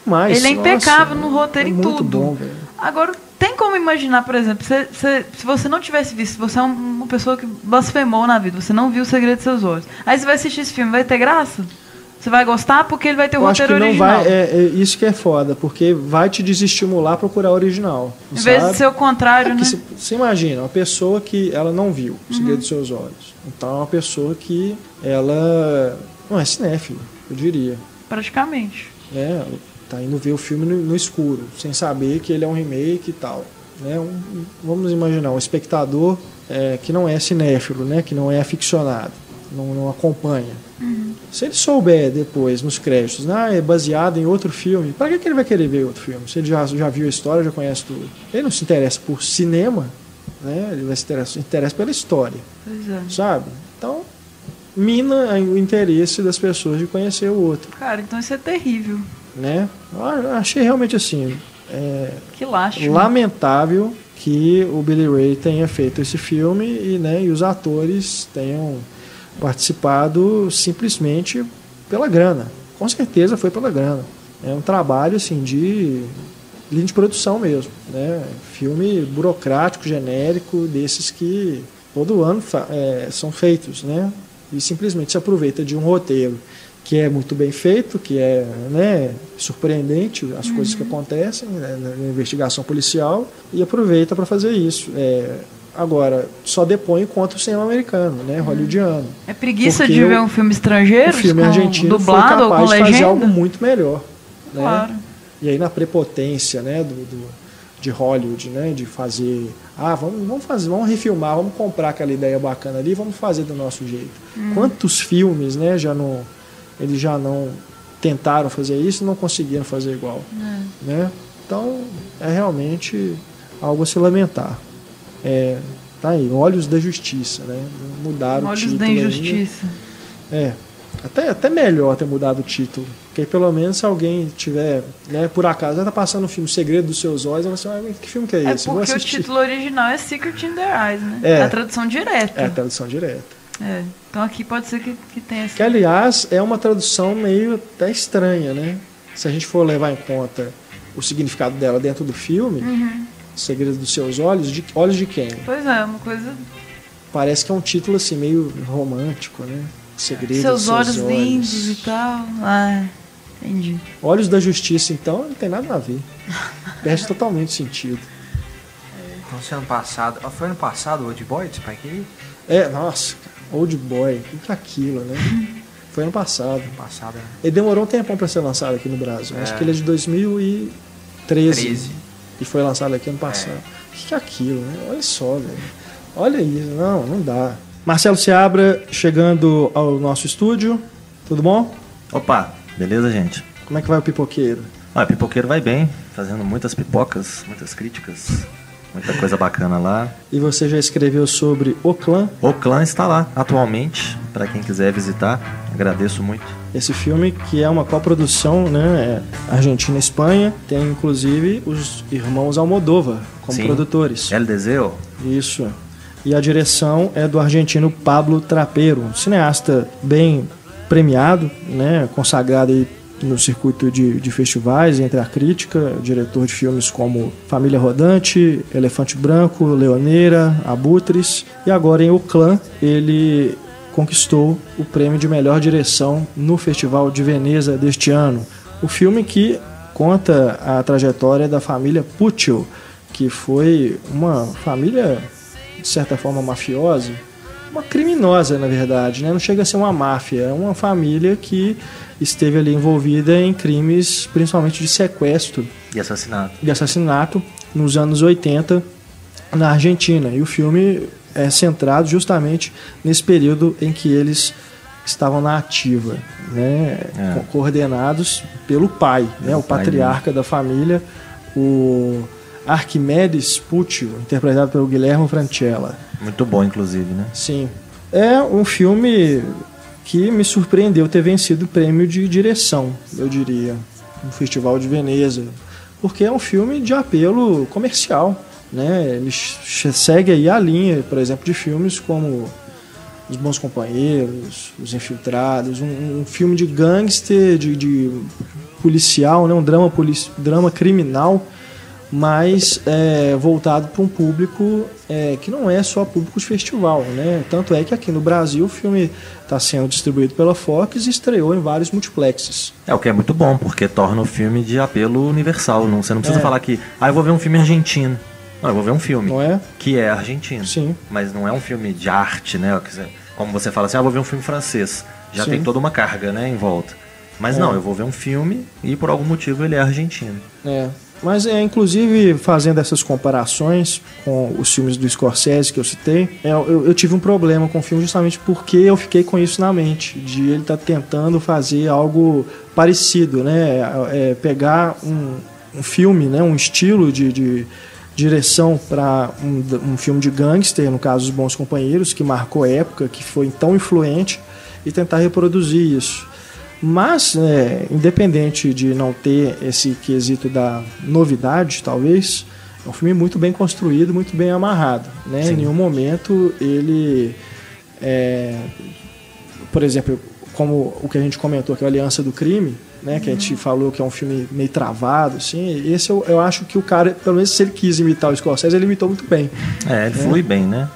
demais. Ele é Nossa, impecável no roteiro é em tudo. Bom. Agora, tem como imaginar, por exemplo, se, se, se você não tivesse visto, se você é um- uma pessoa que blasfemou na vida, você não viu o segredo dos seus olhos. Aí você vai assistir esse filme, vai ter graça? Você vai gostar porque ele vai ter o Eu acho que roteiro não original. vai. É, é isso que é foda, porque vai te desestimular a procurar o original. Em vez de ser o contrário, É né? você, você imagina, uma pessoa que ela não viu o Uhum. segredo dos seus olhos. Então é uma pessoa que ela não é cinéfila, eu diria. Praticamente. Né? Tá indo ver o filme no, no escuro, sem saber que ele é um remake e tal. Né? Um- vamos imaginar, um espectador é, que não é cinéfilo, né? que não é aficionado, não, não acompanha. Se ele souber depois, nos créditos, ah, é baseado em outro filme, para que, que ele vai querer ver outro filme? Se ele já, já viu a história, já conhece tudo. Ele não se interessa por cinema, né? ele vai se interessa, se interessa pela história, é. sabe? Então, mina o interesse das pessoas de conhecer o outro. Cara, então isso é terrível. Né? Eu achei realmente assim, é, Que lamentável que o Billy Ray tenha feito esse filme e, né, e os atores tenham participado simplesmente pela grana. Com certeza foi pela grana. É um trabalho assim de linha de produção mesmo, né? Filme burocrático, genérico, desses que todo ano é, são feitos, né? E simplesmente se aproveita de um roteiro que é muito bem feito, que é né, surpreendente as coisas que acontecem né, na investigação policial e aproveita para fazer isso. É, agora, só depõe contra o cinema americano, né, hollywoodiano. É preguiça de ver um filme estrangeiro? O filme argentino foi dublado ou com capaz de fazer legenda? algo muito melhor. Né? Claro. E aí na prepotência né, do, do- de Hollywood, né, de fazer, ah, vamos, vamos fazer, vamos refilmar, vamos comprar aquela ideia bacana ali, vamos fazer do nosso jeito. Quantos filmes, né, já não, eles já não tentaram fazer isso e não conseguiram fazer igual, né? Então é realmente algo a se lamentar. É, tá aí, olhos da justiça, né? Mudaram o Olhos título da ainda. injustiça. É, até, até melhor ter mudado o título. Porque aí, pelo menos se alguém tiver, né, por acaso, tá passando o filme Segredo dos Seus Olhos, vai ah, que filme que é É esse? Vou porque o título original é Secret in Their Eyes, né? É. A tradução direta. É a tradução direta. É. Então aqui pode ser que, que tenha essa. Que, aliás, é uma tradução meio até estranha, né? Se a gente for levar em conta o significado dela dentro do filme, Uhum. Segredo dos Seus Olhos, de olhos de quem? Pois é, uma coisa. Parece que é um título assim meio romântico, né? Segredo Seus dos olhos seus lindos e tal. Ah, entendi. Olhos da Justiça, então, não tem nada a ver. Perde totalmente sentido. Então, se ano passado. Foi ano passado o Old Boy Spike Lee? É, nossa, cara, Old Boy, o que é aquilo, né? Foi ano passado. Passada, né? Ele demorou um tempão para ser lançado aqui no Brasil. Acho que ele é de 2013. 13. E foi lançado aqui ano passado. O que que é aquilo, né? Olha só, velho. Olha isso. Não, não dá. Marcelo Seabra chegando ao nosso estúdio. Tudo bom? Opa, beleza, gente? Como é que vai o pipoqueiro? Ah, o pipoqueiro vai bem, fazendo muitas pipocas, muitas críticas, muita coisa bacana lá. E você já escreveu sobre O Clã, O clã está lá atualmente, para quem quiser visitar. Agradeço muito. esse filme que é uma coprodução, né? É Argentina e Espanha. Tem inclusive os irmãos Almodóvar como Sim. produtores. El Deseo, Isso. E a direção é do argentino Pablo Trapero, um cineasta bem premiado, né, consagrado aí no circuito de, de festivais entre a crítica, diretor de filmes como Família Rodante, Elefante Branco, Leoneira, Abutres, e agora em O Clã ele conquistou o prêmio de melhor direção no Festival de Veneza deste ano. O filme que conta a trajetória da família Puccio, que foi uma família de certa forma mafiosa, uma criminosa na verdade, né? não chega a ser uma máfia, é uma família que esteve ali envolvida em crimes, principalmente de sequestro e assassinato. de assassinato nos anos 80 na Argentina. E o filme é centrado justamente nesse período em que eles estavam na ativa, né? É. Co- coordenados pelo pai, né? O pai patriarca da família, o Arquimedes Puccio, interpretado pelo Guilherme Francella. Muito bom, inclusive, né? Sim. É um filme que me surpreendeu ter vencido o prêmio de direção, eu diria, no Festival de Veneza. Porque é um filme de apelo comercial. Né? Ele segue aí a linha, por exemplo, de filmes como Os Bons Companheiros, Os Infiltrados, um, um filme de gangster, de, de policial, né? um drama, drama criminal mas é, voltado para um público é, que não é só público de festival, né? Tanto é que aqui no Brasil o filme está sendo distribuído pela Fox e estreou em vários multiplexes. É o que é muito bom, porque torna o filme de apelo universal. Não, você não precisa É. falar que, ah, eu vou ver um filme argentino. Não, eu vou ver um filme Não é? que é argentino. Sim. Mas não é um filme de arte, né? Como você fala assim, ah, eu vou ver um filme francês. Já Sim. tem toda uma carga, né, em volta. Mas É. não, eu vou ver um filme e por algum motivo ele é argentino. É. Mas é inclusive fazendo essas comparações com os filmes do Scorsese que eu citei, é, eu, eu tive um problema com o filme justamente porque eu fiquei com isso na mente, de ele estar tentando fazer algo parecido, né? É, pegar um, um filme, né? um estilo de, de direção para um, um filme de gangster, no caso Os Bons Companheiros, que marcou época, que foi tão influente, e tentar reproduzir isso. Mas, é, independente de não ter esse quesito da novidade, talvez, é um filme muito bem construído, muito bem amarrado. Né? Em nenhum momento ele. é, por exemplo, como o que a gente comentou, que é a Aliança do Crime, né? que a gente falou que é um filme meio travado, assim, esse eu, eu acho que o cara, pelo menos se ele quis imitar o Scorsese, ele imitou muito bem. É, ele flui bem, né?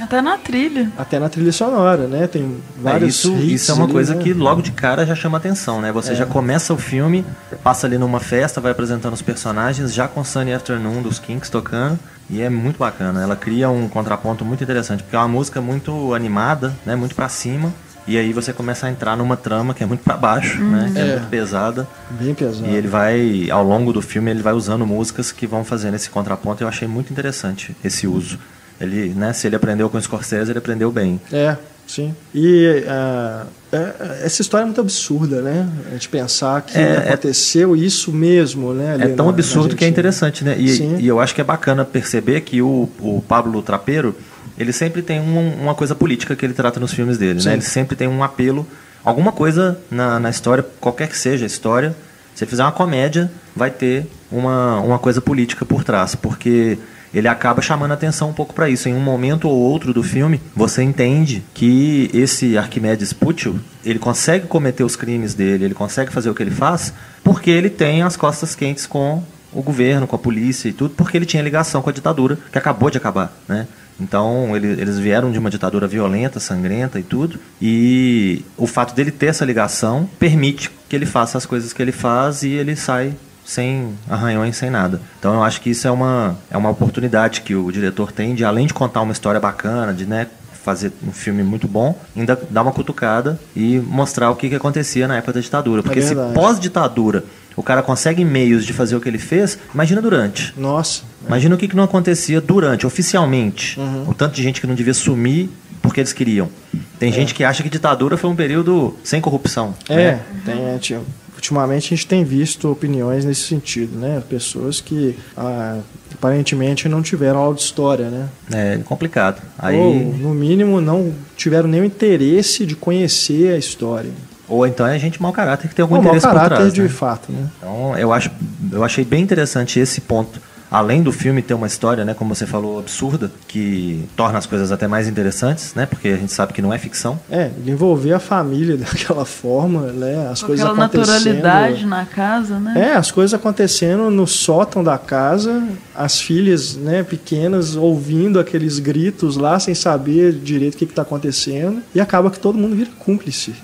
Até na trilha. Até na trilha sonora, né? Tem É, vários isso, hits isso é uma ali, coisa né? que logo de cara já chama atenção, né? Você É. já começa o filme, passa ali numa festa, vai apresentando os personagens, já com Sunny Afternoon dos Kinks tocando, e é muito bacana. Ela cria um contraponto muito interessante, porque é uma música muito animada, né? Muito pra cima, e aí você começa a entrar numa trama que é muito pra baixo, né? Que é. É. muito pesada. Bem pesado. E ele vai, ao longo do filme, ele vai usando músicas que vão fazendo esse contraponto. e Eu achei muito interessante esse uso. Ele, né, se ele aprendeu com o Scorsese, ele aprendeu bem. É, sim. E ah, é- essa história é muito absurda, né? A gente pensar que É, é- aconteceu isso mesmo, né? É tão na- na absurdo que é interessante, né? E, e eu acho que é bacana perceber que o, o Pablo Trapeiro, ele sempre tem um- uma coisa política que ele trata nos filmes dele, Sim. né? Ele sempre tem um apelo, alguma coisa na, na história, qualquer que seja a história, se ele fizer uma comédia, vai ter uma, uma coisa política por trás, porque ele acaba chamando atenção um pouco para isso. Em um momento ou outro do filme, você entende que esse Arquimedes Puccio, ele consegue cometer os crimes dele, ele consegue fazer o que ele faz, porque ele tem as costas quentes com o governo, com a polícia e tudo, porque ele tinha ligação com a ditadura que acabou de acabar, né? Então ele- eles vieram de uma ditadura violenta, sangrenta e tudo, e o fato dele ter essa ligação permite que ele faça as coisas que ele faz e ele sai sem arranhões, sem nada. Então eu acho que isso é uma, é uma oportunidade que o diretor tem de, além de contar uma história bacana, de né, fazer um filme muito bom, ainda dar uma cutucada e mostrar o que, que acontecia na época da ditadura. Porque se verdade. pós-ditadura o cara consegue meios de fazer o que ele fez, imagina durante. Nossa. Imagina o que, que não acontecia durante, oficialmente. Uhum. O tanto de gente que não devia sumir porque eles queriam. Tem gente que acha que ditadura foi um período sem corrupção. É, né? tem, é, tio. Ultimamente a gente tem visto opiniões nesse sentido, né? Pessoas que ah, aparentemente não tiveram aula de história, né? É complicado. Aí, Ou, no mínimo, não tiveram nenhum interesse de conhecer a história. ou então é gente mau caráter que tem algum Ou mau interesse por caráter trás. de né? fato, né? Então, eu, acho, eu achei bem interessante esse ponto. Além do filme ter uma história, né, como você falou, absurda, que torna as coisas até mais interessantes, né, porque a gente sabe que não é ficção. É, ele envolver a família daquela forma, né? As Com coisas aquela acontecendo. naturalidade na casa, né? É, as coisas acontecendo no sótão da casa, as filhas né, pequenas ouvindo aqueles gritos lá sem saber direito o que está acontecendo e acaba que todo mundo vira cúmplice,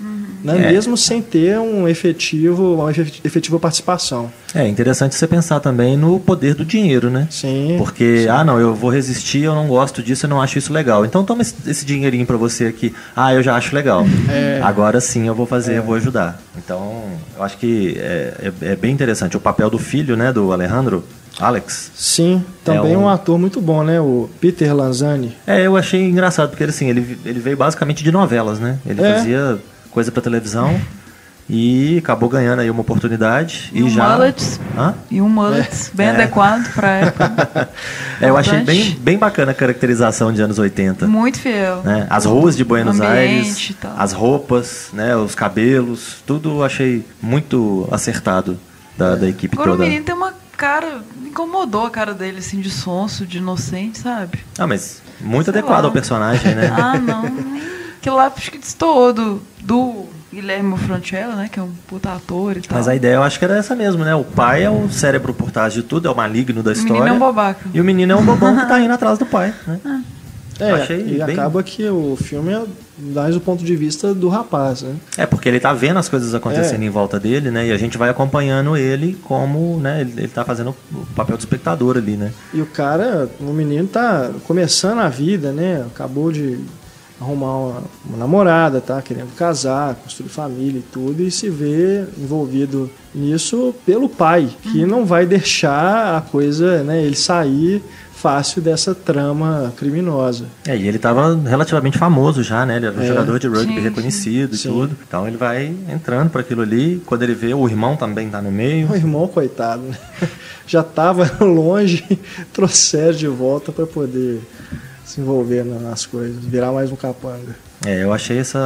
né, É. mesmo sem ter um efetivo, uma efet- efetiva participação. É interessante você pensar também no poder do dinheiro, né? Sim. Porque, ah, não, eu vou resistir, eu não gosto disso, eu não acho isso legal. Então toma esse esse dinheirinho pra você aqui. Ah, eu já acho legal. É. Agora sim eu vou fazer, eu vou ajudar. Então, eu acho que é, é- é bem interessante. O papel do filho, né, do Alejandro, Alex. Sim, também É um- um ator muito bom, né? O Peter Lanzani. É, eu achei engraçado, porque assim, ele, ele veio basicamente de novelas, né? Ele É. fazia coisa pra televisão e acabou ganhando aí uma oportunidade. E E, um já. mullet. Hã? E um mullet bem É. adequado pra época. É, eu achei bem, bem bacana a caracterização de anos 80. Muito fiel. né? As ruas de Buenos Aires, as roupas, né? os cabelos, tudo achei muito acertado da, da equipe Agora o toda. menino tem uma cara. Incomodou a cara dele, assim, de sonso, de inocente, sabe? Ah, mas muito Sei adequado lá. ao personagem, né? Ah, não. Aquilo lá acho que destoou do, do Guilherme Franchella, né? Que é um puta ator e tal. Mas a ideia eu acho que era essa mesmo, né? O pai é o cérebro por trás de tudo, é o maligno da O história. menino é um babaca. E o menino é um bobão que tá indo atrás do pai, né? É, Achei e bem- acaba que o filme é mais o ponto de vista do rapaz, né? É, porque ele tá vendo as coisas acontecendo É. em volta dele, né? E a gente vai acompanhando ele como, né? Ele, ele tá fazendo o papel do espectador ali, né? E o cara, o menino tá começando a vida, né? Acabou de arrumar uma, uma namorada, tá querendo casar, construir família e tudo, e se vê envolvido nisso pelo pai, que não vai deixar a coisa, né, ele sair fácil dessa trama criminosa. É, e ele tava relativamente famoso já, né? Ele era um É. jogador de rugby Sim, reconhecido sim. e tudo. Então ele vai entrando para aquilo ali. Quando ele vê, o irmão também tá no meio. O irmão, coitado, né? já estava longe, trouxeram de volta para poder se envolver na- nas coisas, virar mais um capanga. É, eu achei essa.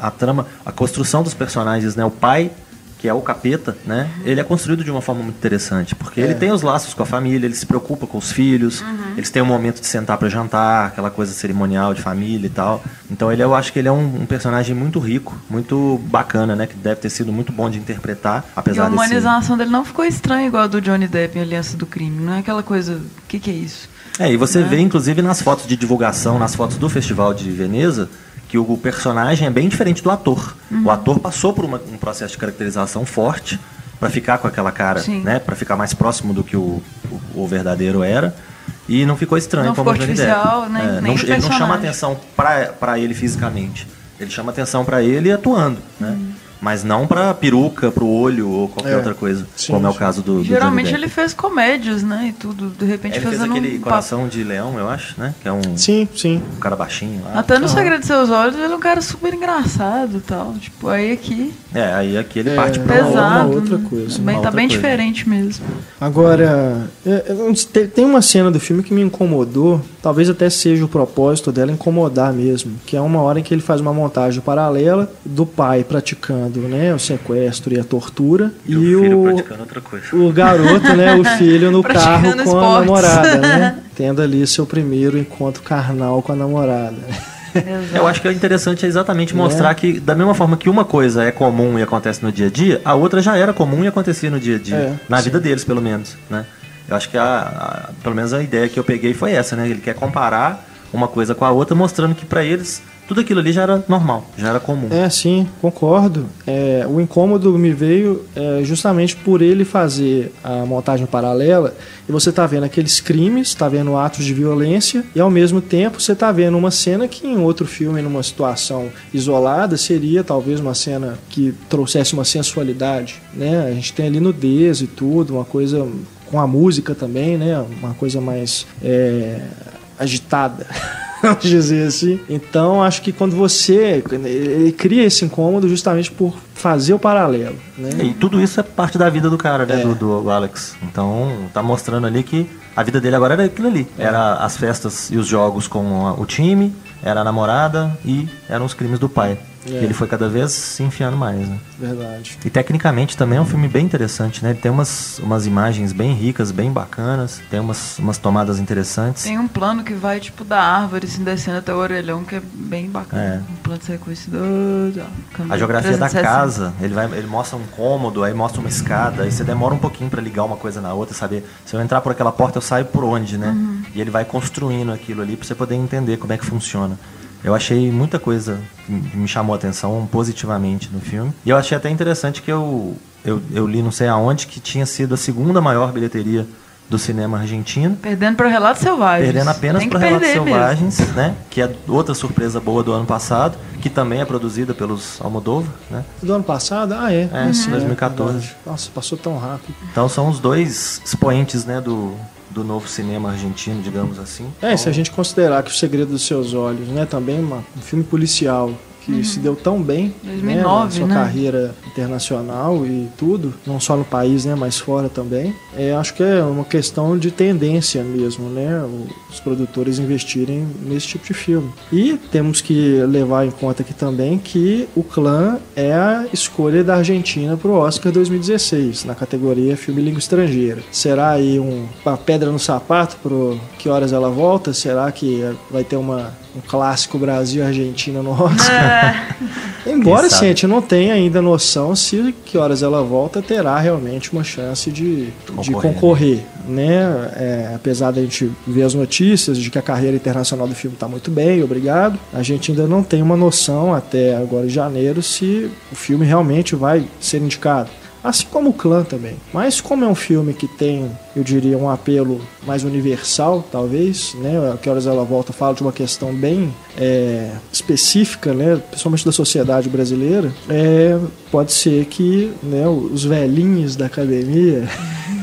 A, a trama, a construção dos personagens, né? O pai, que é o capeta, né? Ele é construído de uma forma muito interessante. Porque É. ele tem os laços com a família, ele se preocupa com os filhos, eles têm um momento de sentar para jantar, aquela coisa cerimonial de família e tal. Então ele, eu acho que ele é um, um personagem muito rico, muito bacana, né? Que deve ter sido muito bom de interpretar, E apesar a desse. humanização dele não ficou estranha igual a do Johnny Depp em Aliança do Crime. Não é aquela coisa. O que, que é isso? É, e você Né? vê, inclusive, nas fotos de divulgação, nas fotos do Festival de Veneza, que o personagem é bem diferente do ator. Uhum. O ator passou por uma- um processo de caracterização forte para ficar com aquela cara, Sim. né? Para ficar mais próximo do que o, o, o verdadeiro era. E não ficou estranho Não como ficou Depp. artificial, nem- É, nem não, ele não chama atenção para ele fisicamente. Ele chama atenção para ele atuando, né? Uhum. Mas não para peruca, para o olho ou qualquer É. outra coisa, Sim, como é o caso do, do Geralmente ele fez comédias, né? E tudo. De repente Ele fez fazendo aquele um Coração de Leão, eu acho, né? Que é um, Sim, sim. um cara baixinho lá. Até no Segredo de Seus Olhos ele é um cara super engraçado e tal. Tipo, aí aqui. É, aí aqui ele É, parte pra Pesado. uma outra né? coisa, Também uma tá outra bem coisa. diferente mesmo. Agora, é, é, tem uma cena do filme que me incomodou, talvez até seja o propósito dela incomodar mesmo, que é uma hora em que ele faz uma montagem paralela do pai praticando né, o sequestro e a tortura E, e, o filho o, praticando outra coisa. o garoto, né, o filho no carro com a esportes. namorada, né, tendo ali seu primeiro encontro carnal com a namorada. Eu acho que é interessante exatamente Né? mostrar que, da mesma forma que uma coisa é comum e acontece no dia a dia, a outra já era comum e acontecia no dia a dia. É, na sim. vida deles, pelo menos. Né? Eu acho que, a, a- pelo menos, a ideia que eu peguei foi essa, né? Ele quer comparar uma coisa com a outra, mostrando que para eles tudo aquilo ali já era normal, já era comum. É, sim, concordo. É, o incômodo me veio é, justamente por ele fazer a montagem paralela e você tá vendo aqueles crimes, tá vendo atos de violência e ao mesmo tempo você tá vendo uma cena que em outro filme, numa situação isolada, seria talvez uma cena que trouxesse uma sensualidade, né? A gente tem ali nudez e tudo, uma coisa com a música também, né? Uma coisa mais é, agitada. vamos dizer assim. Então, acho que quando você ele cria esse incômodo justamente por fazer o paralelo, né? E tudo isso é parte da vida do cara, né, É. do, do Alex. Então, tá mostrando ali que a vida dele agora era aquilo ali. É. Era as festas e os jogos com o time, era a namorada e eram os crimes do pai. É. E ele foi cada vez se enfiando mais, né? Verdade. E tecnicamente também é um filme bem interessante, né? Ele tem umas, umas imagens bem ricas, bem bacanas, tem umas, umas tomadas interessantes. Tem um plano que vai, tipo, da árvore, assim, descendo até o orelhão, que é bem bacana. É. Um plano de sequência do... da câmera A geografia da 360. casa, ele, vai, ele mostra um cômodo, aí mostra uma escada, aí você demora um pouquinho pra ligar uma coisa na outra, saber se eu entrar por aquela porta eu saio por onde, né? E ele vai construindo aquilo ali pra você poder entender como é que funciona. Eu achei muita coisa que me chamou a atenção positivamente no filme. E eu achei até interessante que eu, eu, eu li não sei aonde que tinha sido a segunda maior bilheteria do cinema argentino. Perdendo para Relatos Selvagens. Perdendo apenas para Relatos perder mesmo. Selvagens, né? Que é outra surpresa boa do ano passado, que também é produzida pelos Almodóvar, né? Do ano passado? Ah, é. É, Sim, 2014. verdade. Nossa, passou tão rápido. Então são os dois expoentes, né, do, do novo cinema argentino, digamos assim. É, e se a gente considerar que O Segredo dos Seus Olhos, né, também uma- um filme policial que se deu tão bem né, 2009, na sua né? carreira internacional e tudo, não só no país, né, mas fora também. É, acho que é uma questão de tendência mesmo, né, os produtores investirem nesse tipo de filme. E temos que levar em conta aqui também que o Clã é a escolha da Argentina para o Oscar 2016, na categoria filme língua estrangeira. Será aí um, uma pedra no sapato pro Que Horas Ela Volta? Será que vai ter uma, um clássico Brasil e Argentina no Oscar? Embora Quem sim, sabe? a gente não tenha ainda noção se Que Horas Ela Volta terá realmente uma chance de de Concorrer, concorrer, né? É, apesar da gente ver as notícias de que a carreira internacional do filme está muito bem, obrigado. A gente ainda não tem uma noção até agora em janeiro se o filme realmente vai ser indicado. Assim como o Clã também. Mas como é um filme que tem, eu diria, um apelo mais universal, talvez, né? Que horas ela volta fala de uma questão bem é, específica, né? Principalmente da sociedade brasileira. É, pode ser que né, os velhinhos da academia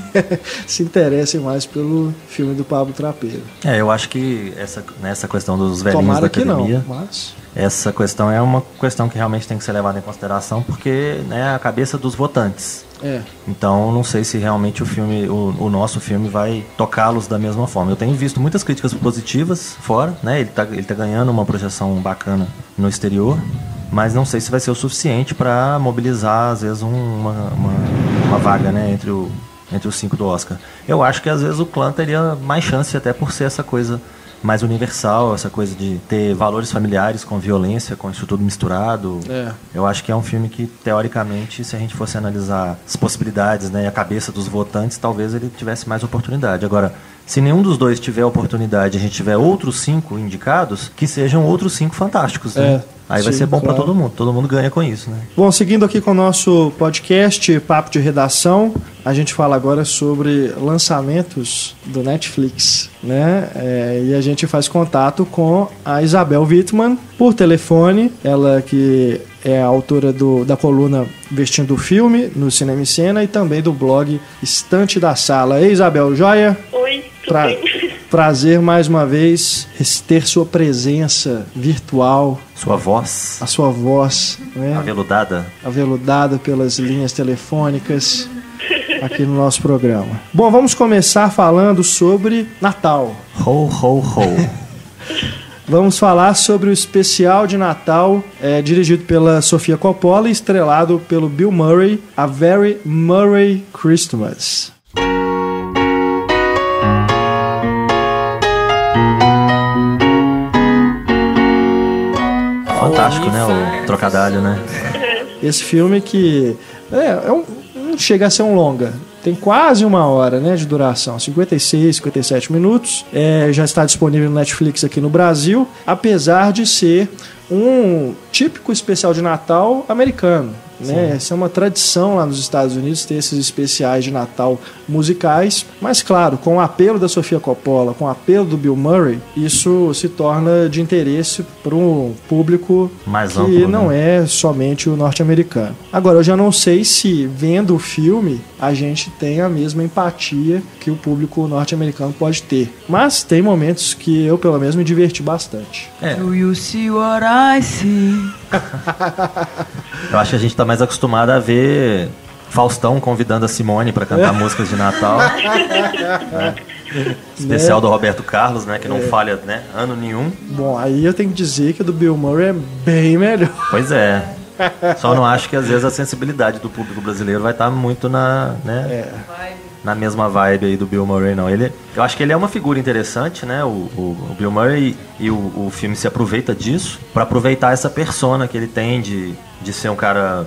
se interessem mais pelo filme do Pablo Trapeiro. É, eu acho que essa, nessa questão dos velhinhos Tomara da que não, academia, mas essa questão é uma questão que realmente tem que ser levada em consideração, porque né, é a cabeça dos votantes. é, Então, não sei se realmente o filme, o, o nosso filme vai tocá-los da mesma forma. Eu tenho visto muitas críticas positivas fora, né? Ele tá, ele tá ganhando uma projeção bacana no exterior, mas não sei se vai ser o suficiente para mobilizar, às vezes, um- uma, uma, uma vaga, né? Entre, o, entre os cinco do Oscar. Eu acho que, às vezes, o clã teria mais chance, até por ser essa coisa mais universal, essa coisa de ter valores familiares com violência, com isso tudo misturado. É. Eu acho que é um filme que, teoricamente, se a gente fosse analisar as possibilidades né, e a cabeça dos votantes, talvez ele tivesse mais oportunidade. Agora, se nenhum dos dois tiver oportunidade e a gente tiver outros cinco indicados, que sejam outros cinco fantásticos. Né? É, Aí vai sim, ser bom pra claro. todo mundo. Todo mundo ganha com isso, né? Bom, seguindo aqui com o nosso podcast Papo de Redação, a gente fala agora sobre lançamentos do Netflix, né? É, e a gente faz contato com a Isabel Wittmann por telefone, ela que é a autora do, da coluna Vestindo o Filme no Cinema e Cena e também do blog Estante da Sala. Ei, Isabel, joia? Oi, Pra- prazer mais uma vez ter sua presença virtual, Sua voz a sua voz, né? aveludada. aveludada pelas linhas telefônicas aqui no nosso programa. Bom, vamos começar falando sobre Natal. Ho, ho, ho. Vamos falar sobre o especial de Natal é, dirigido pela Sofia Coppola e estrelado pelo Bill Murray, A Very Murray Christmas. Fantástico, né? O trocadilho, né? Esse filme que é, é um- não chega a ser um longa. tem quase uma hora né, de duração, 56, 57 minutos. É, já está disponível no Netflix aqui no Brasil, apesar de ser um típico especial de Natal americano. Né? Essa é uma tradição lá nos Estados Unidos ter esses especiais de Natal musicais, mas claro, com o apelo da Sofia Coppola, com o apelo do Bill Murray, isso se torna de interesse para um público Mais que amplo, não né? é somente o norte-americano. Agora, eu já não sei se vendo o filme a gente tem a mesma empatia que o público norte-americano pode ter, mas tem momentos que eu pelo menos me diverti bastante. É, Do you see what I see? eu acho que a gente tá mais acostumado a ver Faustão convidando a Simone para cantar músicas de Natal. né? Especial do Roberto Carlos, né? Que não falha, né? Ano nenhum. Bom, aí eu tenho que dizer que o do Bill Murray é bem melhor. Pois é. Só não acho que às vezes a sensibilidade do público brasileiro vai estar muito na, né, na mesma vibe aí do Bill Murray, não. Ele, eu acho que ele é uma figura interessante, né? O, o- o Bill Murray e o, o filme se aproveita disso para aproveitar essa persona que ele tem de, de ser um cara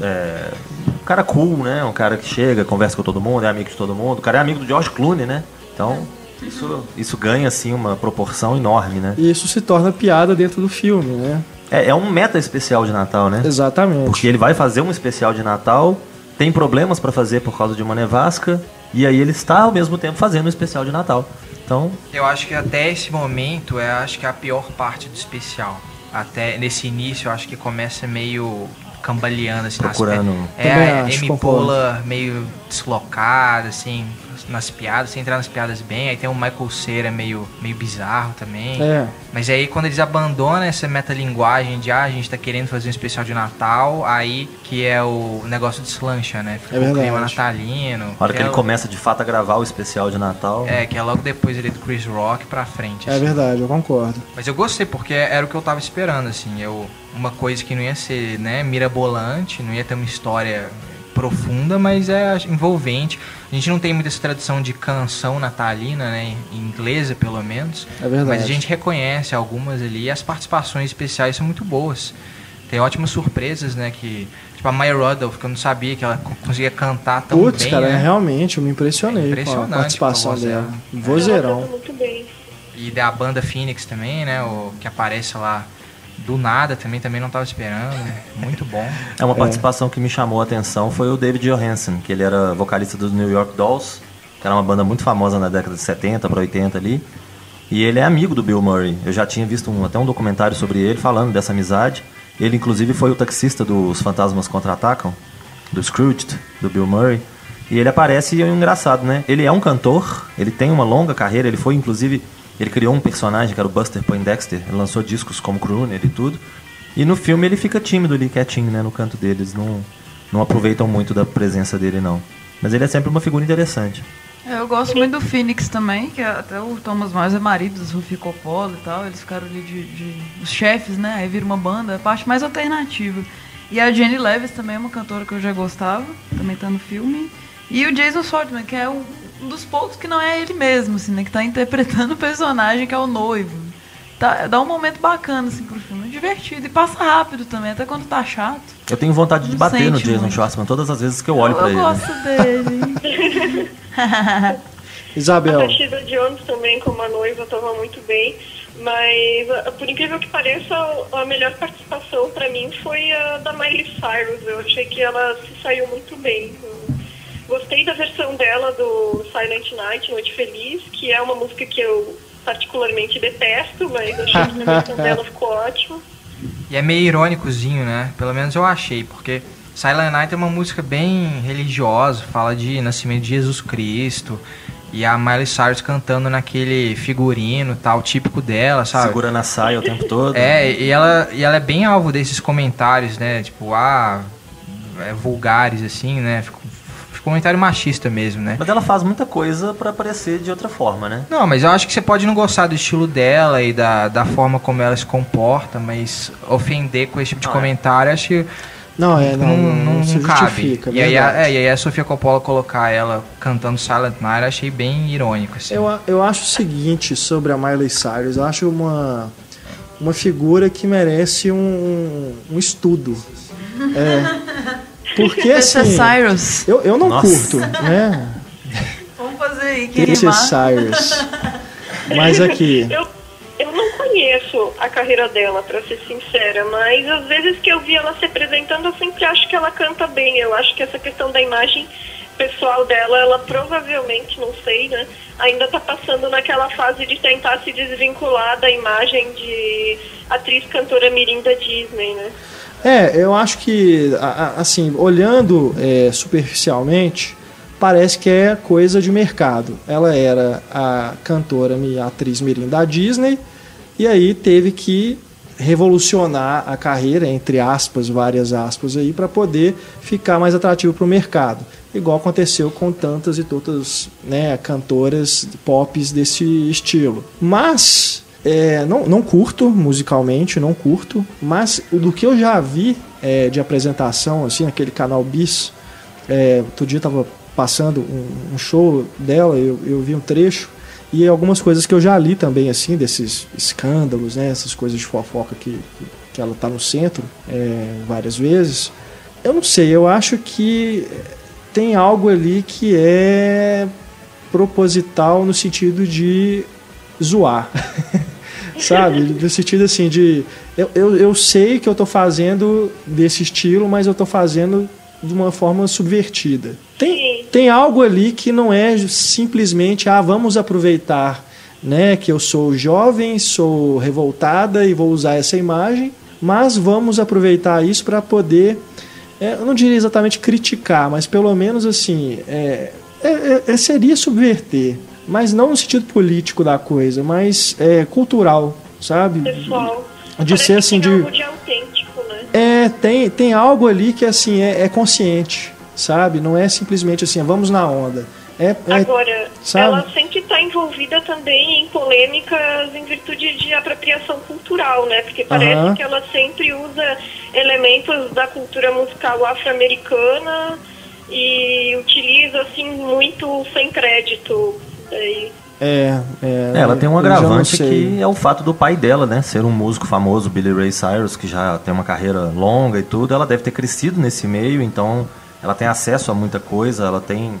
é, um cara cool, né? Um cara que chega, conversa com todo mundo, é amigo de todo mundo. O cara é amigo do George Clooney, né? Então isso, isso ganha assim uma proporção enorme, né? E isso se torna piada dentro do filme, né? É, é um meta especial de Natal, né? Exatamente. Porque ele vai fazer um especial de Natal, tem problemas pra fazer por causa de uma nevasca, e aí ele está ao mesmo tempo fazendo um especial de Natal. Então, Eu acho que até esse momento é acho que a pior parte do especial. Até nesse início eu acho que começa meio cambaleando assim nas Procurando. É, a Amy. Poehler meio deslocada assim nas piadas, sem entrar nas piadas bem. Aí tem o Michael Cera meio meio bizarro também. É. Mas aí quando eles abandonam essa metalinguagem de ah, a gente tá querendo fazer um especial de Natal, aí que é o negócio de slancha, né? Fica É o clima verdade. natalino. na hora que é ele o- começa de fato a gravar o especial de Natal, É, que é logo depois ele do Chris Rock pra frente. É assim. verdade, eu concordo. Mas eu gostei, porque era o que eu tava esperando, assim. Eu, uma coisa que não ia ser, né, mirabolante, não ia ter uma história profunda, mas é envolvente. A gente não tem muita essa tradição de canção natalina, né, em inglesa pelo menos. É verdade. Mas a gente reconhece algumas ali e as participações especiais são muito boas. Tem ótimas surpresas, né, que... Tipo a Maya Rudolph, que eu não sabia que ela co- conseguia cantar tão Putz, bem, cara, né? realmente, eu me impressionei É com a impressionante participação com a voz dela. dela. Ela Vozeirão. canta muito bem. E da banda Phoenix também, né? O que aparece lá do nada também, também não tava esperando. Muito bom. é uma participação que me chamou a atenção foi o David Johansen, que ele era vocalista do New York Dolls, que era uma banda muito famosa na década de 70 para 80 ali. E ele é amigo do Bill Murray. Eu já tinha visto um- até um documentário sobre ele falando dessa amizade. Ele inclusive foi o taxista dos Fantasmas Contra-Atacam, do Scrooge, do Bill Murray. E ele aparece e é engraçado, né? Ele é um cantor, ele tem uma longa carreira, ele foi inclusive, ele criou um personagem que era o Buster Poindexter, ele lançou discos como crooner e tudo. E no filme ele fica tímido ali, quietinho, né, no canto dele, eles não não aproveitam muito da presença dele não. Mas ele é sempre uma figura interessante. É, Eu gosto muito do Phoenix também, que até o Thomas Miles é marido do Sofia Coppola e tal. Eles ficaram ali de, de- os chefes, né? Aí vira uma banda, a parte mais alternativa. E a Jenny Levis também é uma cantora que eu já gostava, também tá no filme. E o Jason Schwartzman, que é um, um dos poucos que não é ele mesmo, assim, né? Que tá interpretando o personagem que é o noivo. Tá, dá um momento bacana, assim, pro filme. É divertido e passa rápido também, até quando tá chato. Eu tenho vontade de bater no Jason muito. Schwartzman todas as vezes que eu olho eu pra eu ele. gosto dele. Isabel, A Rashida Jones também, como a noiva, estava muito bem. Mas, ah, por incrível que pareça, a melhor participação para mim foi a da Miley Cyrus. Eu achei que ela se saiu muito bem. Gostei da versão dela do Silent Night, Noite Feliz, que é uma música que eu particularmente detesto, mas achei que a versão dela ficou ótima. E é meio irônicozinho, né? Pelo menos eu achei, porque Silent Night é uma música bem religiosa, fala de nascimento de Jesus Cristo. E a Miley Cyrus cantando naquele figurino tal, típico dela, sabe? Segura na saia o tempo todo. É, e ela, e ela é bem alvo desses comentários, né? Tipo, ah, é, vulgares, assim, né? Comentário machista mesmo, né? Mas ela faz muita coisa pra aparecer de outra forma, né? Não, mas eu acho que você pode não gostar do estilo dela e da, da forma como ela se comporta, mas ofender com esse tipo de é. comentário, acho que não, é, não, não, não, não, se cabe. justifica. E aí, a, é, e aí a Sofia Coppola colocar ela cantando Silent Night, eu achei bem irônico, assim. Eu, eu acho o seguinte sobre a Miley Cyrus, eu acho uma, uma figura que merece um, um estudo. É, Porque Esse assim. Cyrus. Eu, eu não Nossa. curto, né? Vamos fazer aí, é rimar. Cyrus. Mas aqui. Eu, eu não conheço a carreira dela, pra ser sincera, mas às vezes que eu vi ela se apresentando, eu sempre acho que ela canta bem. Eu acho que essa questão da imagem pessoal dela, ela provavelmente, não sei, né, ainda tá passando naquela fase de tentar se desvincular da imagem de atriz cantora mirim da Disney, né? É, eu acho que, assim, olhando é, superficialmente, parece que é coisa de mercado. Ela era a cantora, a atriz mirim da Disney, e aí teve que revolucionar a carreira, entre aspas, várias aspas aí, para poder ficar mais atrativo para o mercado. Igual aconteceu com tantas e tantas né, cantoras pops desse estilo. Mas é, não, não curto musicalmente, não curto, mas do que eu já vi é, de apresentação, assim, naquele canal Bis, é, outro dia tava passando um, um show dela, eu, eu vi um trecho, e algumas coisas que eu já li também, assim, desses escândalos, né, essas coisas de fofoca que, que, que ela tá no centro é, várias vezes. Eu não sei, eu acho que tem algo ali que é proposital no sentido de zoar. Sabe? No sentido assim de. Eu, eu, eu sei que eu tô fazendo desse estilo, mas eu tô fazendo de uma forma subvertida. Tem, tem algo ali que não é simplesmente, ah, vamos aproveitar né, que eu sou jovem, sou revoltada e vou usar essa imagem, mas vamos aproveitar isso para poder, é, eu não diria exatamente criticar, mas pelo menos assim, é, é, é, seria subverter, mas não no sentido político da coisa, mas é, cultural, sabe? Pessoal. De ser assim, de- algo de autêntico, né? É, tem, tem algo ali que assim é, é consciente, sabe? Não é simplesmente assim, vamos na onda. É, é- Agora, sabe? ela sempre está envolvida também em polêmicas em virtude de apropriação cultural, né? Porque parece Aham. que ela sempre usa elementos da cultura musical afro-americana e utiliza, assim, muito sem crédito. É, é, É, ela tem um agravante que é o fato do pai dela, né? Ser um músico famoso, Billy Ray Cyrus, que já tem uma carreira longa e tudo. Ela deve ter crescido nesse meio, então ela tem acesso a muita coisa. Ela tem.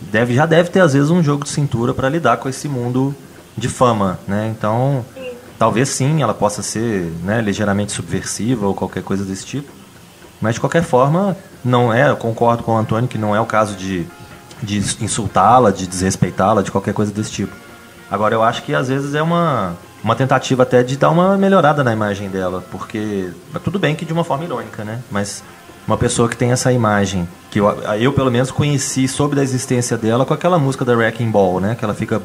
Deve, já deve ter, às vezes, um jogo de cintura para lidar com esse mundo de fama, né? Então, talvez sim ela possa ser né, ligeiramente subversiva ou qualquer coisa desse tipo. Mas de qualquer forma, não é, eu concordo com o Antônio que não é o caso de, de insultá-la, de desrespeitá-la, de qualquer coisa desse tipo. Agora eu acho que às vezes é uma, uma tentativa até de dar uma melhorada na imagem dela, porque tudo bem que de uma forma irônica, né? Mas uma pessoa que tem essa imagem, que eu, eu pelo menos conheci soube da existência dela com aquela música da Wrecking Ball, né? Que ela fica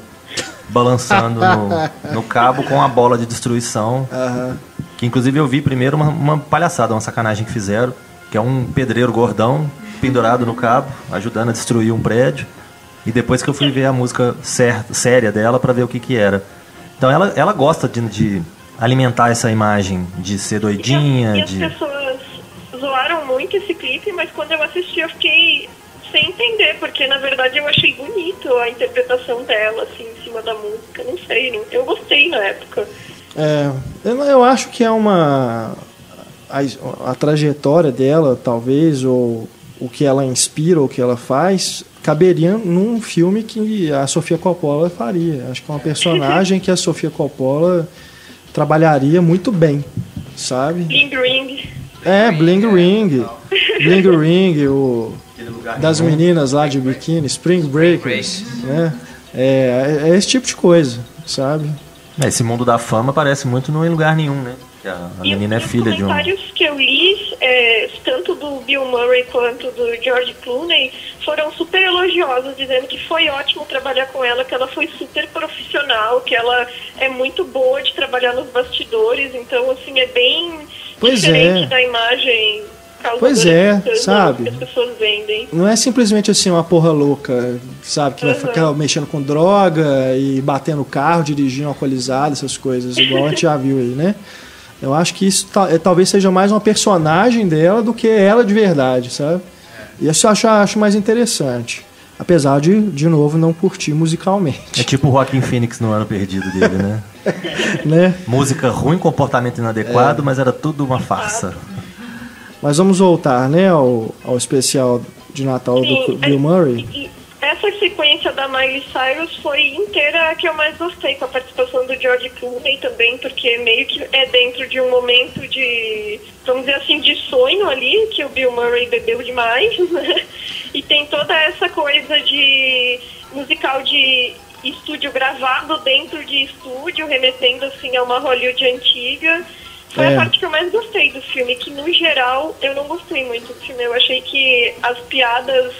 balançando no, no cabo com a bola de destruição. Aham. Que inclusive eu vi primeiro uma, uma palhaçada, uma sacanagem que fizeram, que é um pedreiro gordão pendurado no cabo, ajudando a destruir um prédio. E depois que eu fui ver a música séria dela para ver o que que era. Então ela, ela gosta de, de alimentar essa imagem de ser E doidinha, as, e as de... pessoas zoaram muito esse clipe, mas quando eu assisti eu fiquei sem entender, porque na verdade eu achei bonito a interpretação dela, assim, em cima da música. Não sei, não- eu gostei na época. É, eu, eu acho que é uma. A, a trajetória dela, talvez, ou o que ela inspira, o que ela faz, caberia num filme que a Sofia Coppola faria. Acho que é uma personagem que a Sofia Coppola trabalharia muito bem, sabe? Bling Ring. É, Bling Ring. Bling Ring, o, das meninas lá de biquíni, Spring Breakers, né? É, é esse tipo de coisa, sabe? É, Esse mundo da fama parece muito no Em Lugar Nenhum, né? A, E menina é os filha de um... comentários que eu li, é, tanto do Bill Murray quanto do George Clooney, foram super elogiosos, dizendo que foi ótimo trabalhar com ela, que ela foi super profissional, que ela é muito boa de trabalhar nos bastidores, então, assim, é bem Pois diferente é. da imagem Pois é, sabe? que as pessoas vendem. Não é simplesmente assim uma porra louca, sabe? Que vai Uhum. ficar mexendo com droga e batendo carro, dirigindo alcoolizado, essas coisas, igual a gente já viu aí, né? Eu acho que isso ta- é, talvez seja mais uma personagem dela do que ela de verdade, sabe? E isso eu acho, acho mais interessante. Apesar de, de novo, não curtir É musicalmente. tipo o Joaquim Phoenix no ano perdido dele, né? Né? Música ruim, comportamento inadequado, mas era tudo uma farsa. Mas vamos voltar, né, ao, ao especial de Natal Sim, do Bill é- Murray. Essa sequência da Miley Cyrus foi inteira a que eu mais gostei, com a participação do George Clooney também, porque meio que é dentro de um momento de, vamos dizer assim, de sonho ali, que o Bill Murray bebeu demais, né? E tem toda essa coisa de musical de estúdio gravado dentro de estúdio, remetendo assim a uma Hollywood antiga. Foi É. a parte que eu mais gostei do filme, que no geral eu não gostei muito do filme. Eu achei que as piadas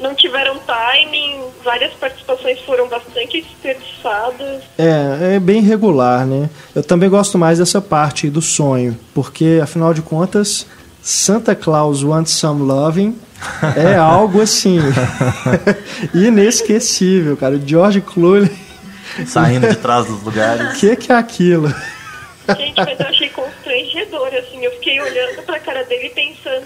não tiveram timing, várias participações foram bastante desperdiçadas. É, é bem regular, né? Eu também gosto mais dessa parte do sonho, porque afinal de contas, Santa Claus Wants Some Loving é algo assim inesquecível, cara. O George Clooney, Saindo de trás dos lugares. o que que é aquilo? Gente, mas eu achei constrangedor, assim. Eu fiquei olhando pra cara dele pensando,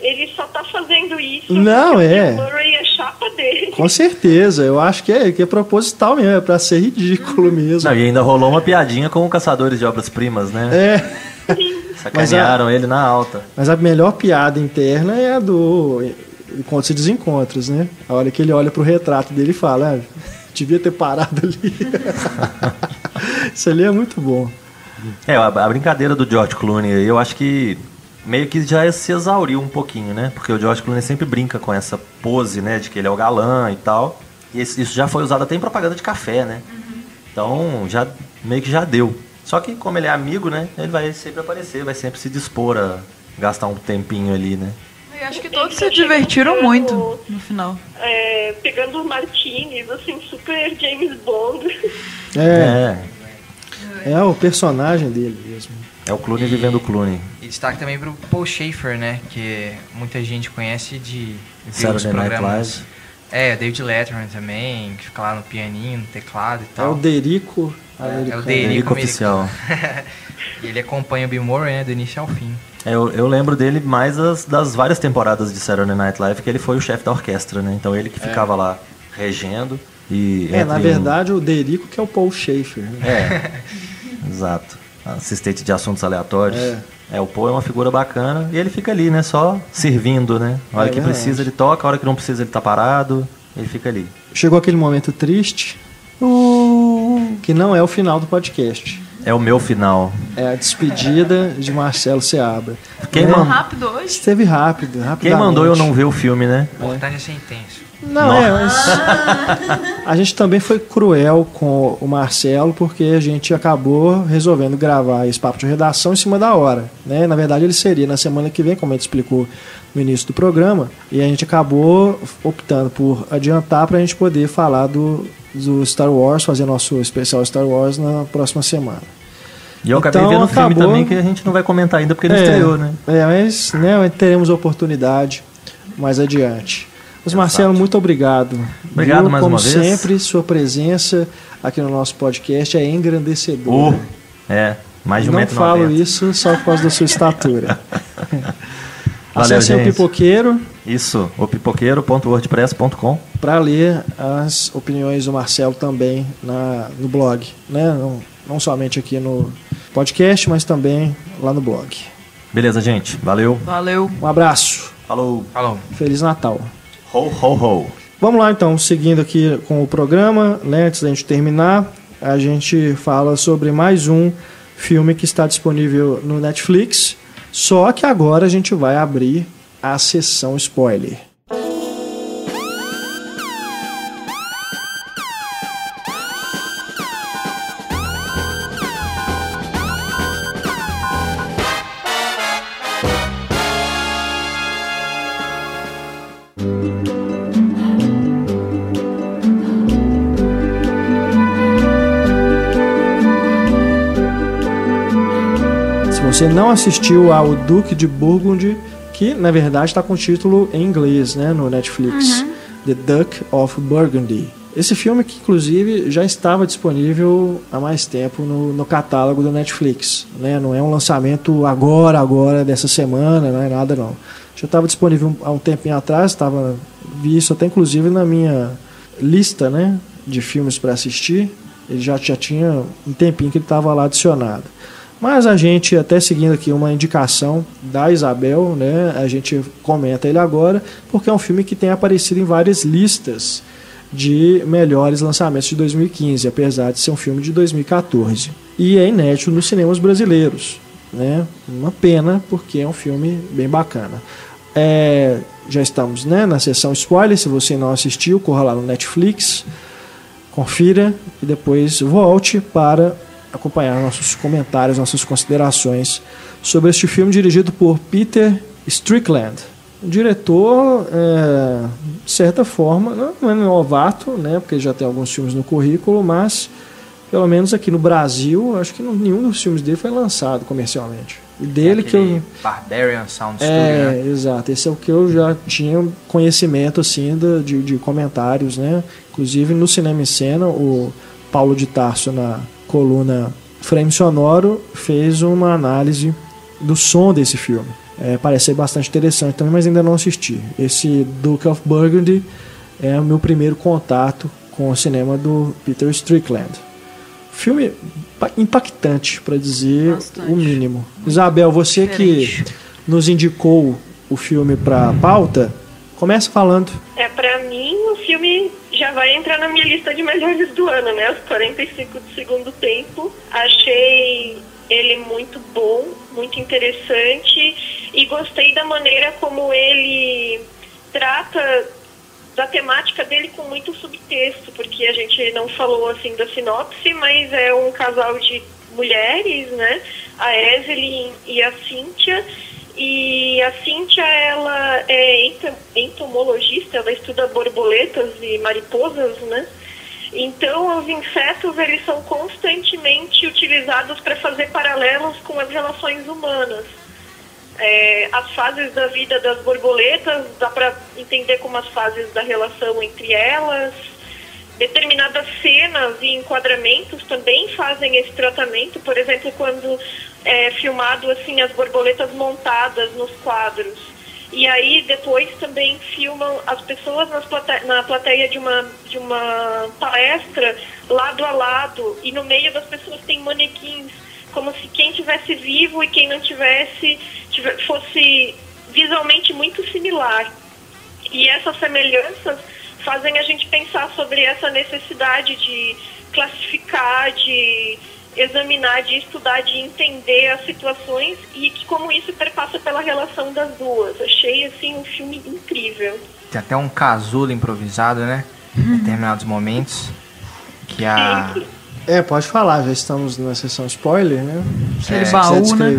ele só tá fazendo isso Não, é. o Bill Murray é chapa dele. Com certeza, eu acho que é, que é proposital mesmo, é pra ser ridículo mesmo. Não, e ainda rolou uma piadinha com o Caçadores de Obras-Primas, né? É, Sacanearam ele na alta. mas a melhor piada interna é a do Encontros e Desencontros, né? A hora que ele olha pro retrato dele e fala, ah, devia ter parado ali. Isso ali é muito bom. É, a, a brincadeira do George Clooney, aí, eu acho que meio que já se exauriu um pouquinho, né? Porque o George Clooney sempre brinca com essa pose, né? De que ele é o galã e tal. E isso já foi usado até em propaganda de café, né? Então, já meio que já deu. Só que como ele é amigo, né? Ele vai sempre aparecer, vai sempre se dispor a gastar um tempinho ali, né? E acho que todos se divertiram muito no final. É, pegando os martinis, assim, super James Bond. É, É, é o personagem dele mesmo. É o Clooney vivendo o Clooney. E destaque também pro Paul Schaefer, né? Que muita gente conhece de Saturday Night programas. Live. É, David Letterman também, que fica lá no pianinho, no teclado e É tal. o Derico É, é o. Derico Derico oficial. e ele acompanha o Bill Murray, né, do início ao fim. É, Eu, eu lembro dele mais das, das várias temporadas de Saturday Night Live, que ele foi o chefe da orquestra, né? Então ele que ficava lá regendo e... É, na um- verdade, o Derico que é o Paul Schaefer. Né? É, exato. Assistente de assuntos aleatórios. É. É. o Paul é uma figura bacana e ele fica ali, né? Só servindo, né? A hora É que verdade. precisa ele toca, a hora que não precisa ele tá parado, ele fica ali. Chegou aquele momento triste, que não é o final do podcast. É o meu final. É a despedida de Marcelo Seabra. Quem, man- Rápido hoje. Esteve rápido, rápido. Quem mandou eu não ver o filme, né? O importante é ser intenso. Não, é, mas a gente também foi cruel com o Marcelo porque a gente acabou resolvendo gravar esse papo de redação em cima da hora. Né? Na verdade, ele seria na semana que vem, como a gente explicou no início do programa, e a gente acabou optando por adiantar para a gente poder falar do, do Star Wars, fazer nosso especial Star Wars na próxima semana. E eu acabei Então, vendo o filme também que a gente não vai comentar ainda porque ele É, estreou, né? É, mas né, teremos oportunidade mais adiante. Mas Marcelo, muito obrigado. Obrigado mais Como uma vez. sempre, sua presença aqui no nosso podcast é engrandecedora. Uh, é, mais de um Não metro falo noventa. isso só por causa da sua estatura. Valeu, Acesse o. Pipoqueiro Isso, o pipoqueiro.wordpress.com. para ler as opiniões do Marcelo também na, no blog. Né? Não, não somente aqui no podcast, mas também lá no blog. Beleza, gente. Valeu. Valeu. Um abraço. Falou. Falou. Feliz Natal. Ho, ho, ho. Vamos lá então, seguindo aqui com o programa, né, antes da gente terminar, a gente fala sobre mais um filme que está disponível no Netflix, só que agora a gente vai abrir a sessão spoiler. Você não assistiu ao Duque de Burgundy, que na verdade está com o título em inglês, né, no Netflix, The Duke of Burgundy. Esse filme que inclusive já estava disponível há mais tempo no, no catálogo do Netflix, né? Não é um lançamento agora, agora dessa semana, não é nada não. Já estava disponível há um tempinho atrás, estava vi isso até inclusive na minha lista, né, de filmes para assistir. Ele já já tinha um tempinho que ele estava lá adicionado. Mas a gente, até seguindo aqui uma indicação da Isabel, né, a gente comenta ele agora, porque é um filme que tem aparecido em várias listas de melhores lançamentos de 2015, apesar de ser um filme de 2014. E é inédito nos cinemas brasileiros. Né? Uma pena, porque é um filme bem bacana. É, já estamos né, na sessão spoiler. Se você não assistiu, corra lá no Netflix, confira e depois volte para acompanhar nossos comentários, nossas considerações sobre este filme dirigido por Peter Strickland. O diretor, é, de certa forma, não é novato, né, porque já tem alguns filmes no currículo, mas pelo menos aqui no Brasil, acho que nenhum dos filmes dele foi lançado comercialmente. E dele é que eu. Barbarian Sound é, Studio, né? exato. Esse é o que eu já tinha conhecimento assim de, de comentários, né? Inclusive no Cinema em Cena, o Paulo de Tarso na coluna Frame Sonoro fez uma análise do som desse filme. É, parece ser bastante interessante também, mas ainda não assisti. Esse Duke of Burgundy é o meu primeiro contato com o cinema do Peter Strickland. Filme impactante, para dizer bastante. o mínimo. Isabel, você Diferente. que nos indicou o filme para pauta, começa falando. É, para mim, o filme já vai entrar na minha lista de melhores do ano, né? Os 45 do segundo tempo. Achei ele muito bom, muito interessante e gostei da maneira como ele trata da temática dele com muito subtexto, porque a gente não falou assim da sinopse, mas é um casal de mulheres, né? A Evelyn e a Cíntia e a Cíntia, ela é entomologista, ela estuda borboletas e mariposas, né? Então, os insetos, eles são constantemente utilizados para fazer paralelos com as relações humanas. É, as fases da vida das borboletas, dá para entender como as fases da relação entre elas. Determinadas cenas e enquadramentos também fazem esse tratamento. Por exemplo, quando é, filmado assim as borboletas montadas nos quadros. E aí depois também filmam as pessoas plate na plateia de uma, de uma palestra lado a lado e no meio das pessoas tem manequins, como se quem tivesse vivo e quem não tivesse fosse visualmente muito similar. E essas semelhanças fazem a gente pensar sobre essa necessidade de classificar, de examinar, de estudar, de entender as situações e que como isso perpassa pela relação das duas. Achei assim um filme incrível. Tem até um casulo improvisado, né? Em determinados momentos. Que a. É, pode falar, já estamos na sessão spoiler, né? Aquele é, baú, né?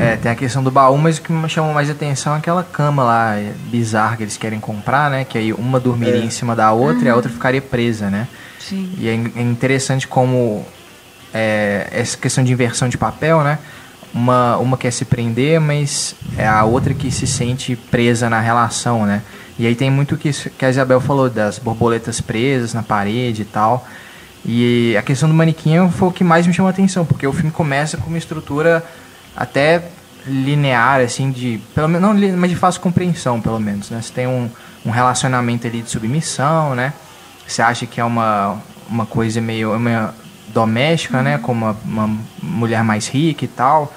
É, tem a questão do baú, mas o que me chamou mais atenção é aquela cama lá é, bizarra que eles querem comprar, né? Que aí uma dormiria é. em cima da outra uhum. e a outra ficaria presa, né? Sim. E é, é interessante como é, essa questão de inversão de papel, né? Uma, uma quer se prender, mas é a outra que se sente presa na relação, né? E aí tem muito que, que a Isabel falou das borboletas presas na parede e tal. E a questão do manequim foi o que mais me chamou a atenção, porque o filme começa com uma estrutura até linear, assim, de. Pelo menos, não, mas de fácil compreensão, pelo menos, né? Você tem um, um relacionamento ali de submissão, né? Você acha que é uma, uma coisa meio. Uma, doméstica, né, como uma, uma, mulher mais rica e tal,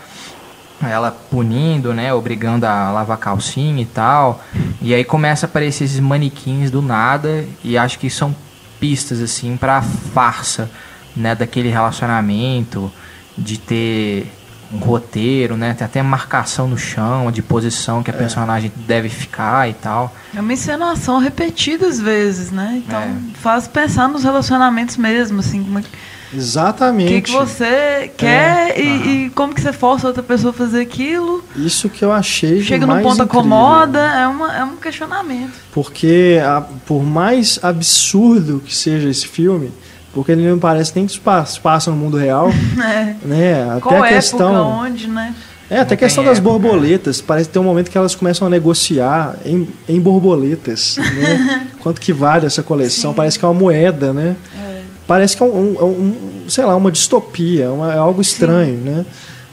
ela punindo, né, obrigando a lavar calcinha e tal, e aí começa a aparecer esses manequins do nada e acho que são pistas assim para farsa, né, daquele relacionamento, de ter um roteiro, né? Tem até marcação no chão, de posição que a é. personagem deve ficar e tal. É uma encenação repetidas vezes, né? Então é. faz pensar nos relacionamentos mesmo, assim, como é que Exatamente. O que, que, você quer é. e, e, como que você força outra pessoa a fazer aquilo. Isso que eu achei Chega no ponto acomoda, é, uma, é um questionamento. Porque a, por mais absurdo que seja esse filme, porque ele não parece nem que se passa no mundo real. É. Né? Até Qual a questão, época, onde, né? É, até a questão das borboletas. Parece ter um momento que elas começam a negociar em, em borboletas. Né? Quanto que vale essa coleção? Sim. Parece que é uma moeda, né? É parece que é um, um, um sei lá, uma distopia, uma, é algo estranho, sim. né?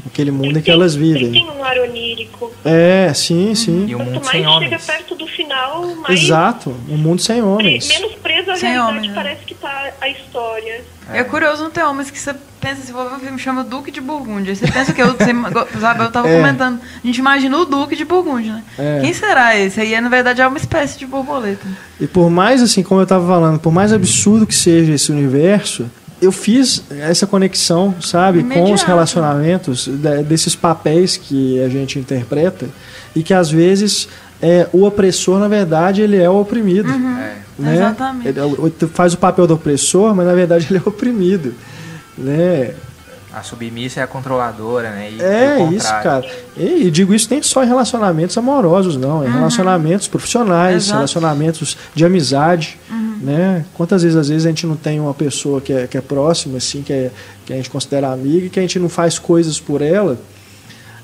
Aquele mundo em que elas vivem. Tem um ar onírico. É, sim, sim. E o mundo Quanto sem mais homens. chega perto do final, mais... Exato, um mundo sem homens. Menos preso à sem realidade homem, né? parece que tá a história. É. curioso não ter homens que você pensa, se for ver um filme chama Duque de Burgúndia. Você pensa que eu, você, sabe, eu tava é. comentando, a gente imagina o Duque de Burgúndia, né? É. Quem será esse? Aí, na verdade, é uma espécie de borboleta. E por mais, assim, como eu tava falando, por mais absurdo que seja esse universo, eu fiz essa conexão, sabe, Imediato. com os relacionamentos desses papéis que a gente interpreta e que às vezes é, o opressor, na verdade, ele é o oprimido. Uhum. É. Né? Exatamente. Ele é faz o papel do opressor, mas na verdade ele é oprimido. Né? A submissa é a controladora, né? E é isso, cara. E, e, digo isso nem só em relacionamentos amorosos, não. Em uhum. relacionamentos profissionais, Exato. relacionamentos de amizade, uhum. né? Quantas vezes, às vezes, a gente não tem uma pessoa que é, que é próxima, assim, que, é, que a gente considera amiga e que a gente não faz coisas por ela,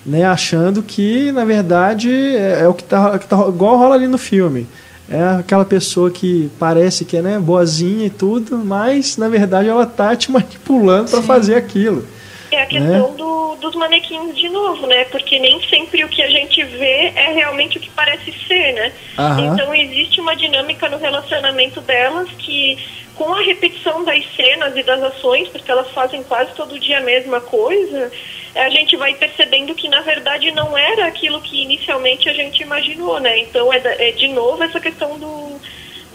né? Achando que, na verdade, é, é o que tá, que tá igual rola ali no filme é aquela pessoa que parece que é né, boazinha e tudo, mas na verdade ela tá te manipulando para fazer aquilo. É a questão né? do, dos manequins de novo, né? Porque nem sempre o que a gente vê é realmente o que parece ser, né? Aham. Então existe uma dinâmica no relacionamento delas que, com a repetição das cenas e das ações, porque elas fazem quase todo dia a mesma coisa, a gente vai percebendo que na verdade não era aquilo que inicialmente a gente imaginou, né? Então é, é de novo essa questão do,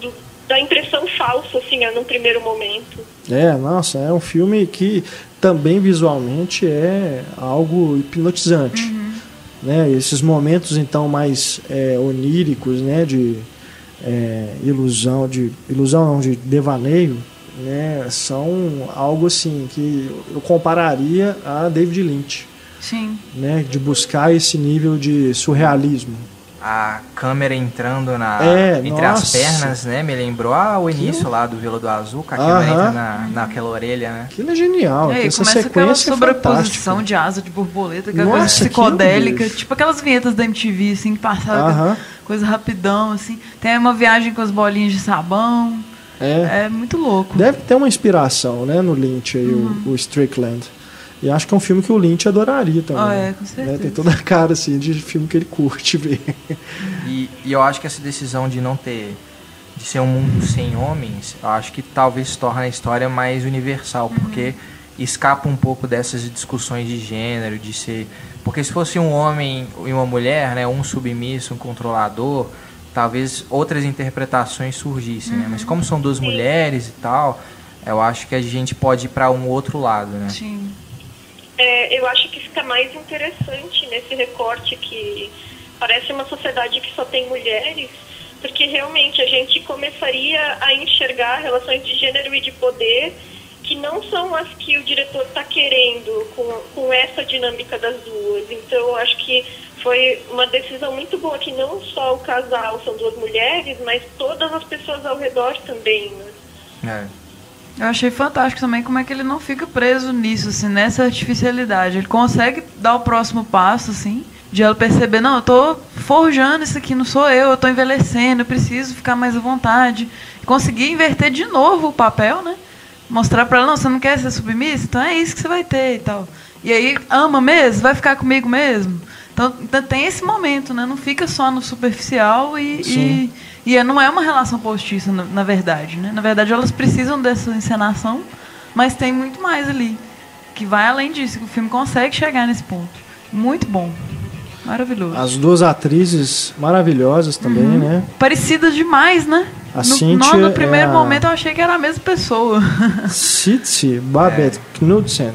do, da impressão falsa, assim, no primeiro momento. É, nossa, é um filme que também visualmente é algo hipnotizante. Uhum. Né? Esses momentos então mais é, oníricos, né, de é, ilusão, de ilusão não, de devaneio, né, são algo assim que eu compararia a David Lynch. Sim. Né, de buscar esse nível de surrealismo. A câmera entrando na, é, entre nossa. as pernas, né? Me lembrou ah, o início que... lá do Vila do Azul, com a câmera entra na, naquela orelha, né? Aquilo é genial. É, e essa começa aquela é sobreposição é de asa de borboleta, aquela nossa, coisa psicodélica, tipo aquelas vinhetas da MTV, assim, que passavam coisa rapidão, assim. Tem uma viagem com as bolinhas de sabão. É. é muito louco. Deve ter uma inspiração, né, no Lynch aí, uhum. o, o Strickland. E acho que é um filme que o Lynch adoraria também. Ah, é, com certeza. Né? Tem toda a cara assim de filme que ele curte ver. E, e, eu acho que essa decisão de não ter de ser um mundo sem homens, eu acho que talvez torne a história mais universal, uhum. porque escapa um pouco dessas discussões de gênero, de ser, porque se fosse um homem e uma mulher, né, um submisso, um controlador, talvez outras interpretações surgissem, uhum. né? Mas como são duas mulheres e tal, eu acho que a gente pode ir para um outro lado, né? Sim. É, eu acho que fica mais interessante nesse recorte que parece uma sociedade que só tem mulheres, porque realmente a gente começaria a enxergar relações de gênero e de poder que não são as que o diretor está querendo com, com essa dinâmica das duas. Então, acho que foi uma decisão muito boa que não só o casal são duas mulheres, mas todas as pessoas ao redor também. Né? É. Eu achei fantástico também como é que ele não fica preso nisso, assim, nessa artificialidade. Ele consegue dar o próximo passo, assim, de ela perceber, não, eu tô forjando isso aqui, não sou eu, eu tô envelhecendo, eu preciso ficar mais à vontade. Conseguir inverter de novo o papel, né? Mostrar para ela, não, você não quer ser submissa? Então é isso que você vai ter e tal. E aí, ama mesmo? Vai ficar comigo mesmo? Então, tem esse momento, né? Não fica só no superficial e, e, e, é, não é uma relação postiça, na, na, verdade, né? Na verdade, elas precisam dessa encenação, mas tem muito mais ali, que vai além disso, que o filme consegue chegar nesse ponto. Muito bom. Maravilhoso. As duas atrizes maravilhosas também, uhum. né? Parecidas demais, né? A no, no, no primeiro é momento eu achei que era a mesma pessoa. City Babette é. Knudsen.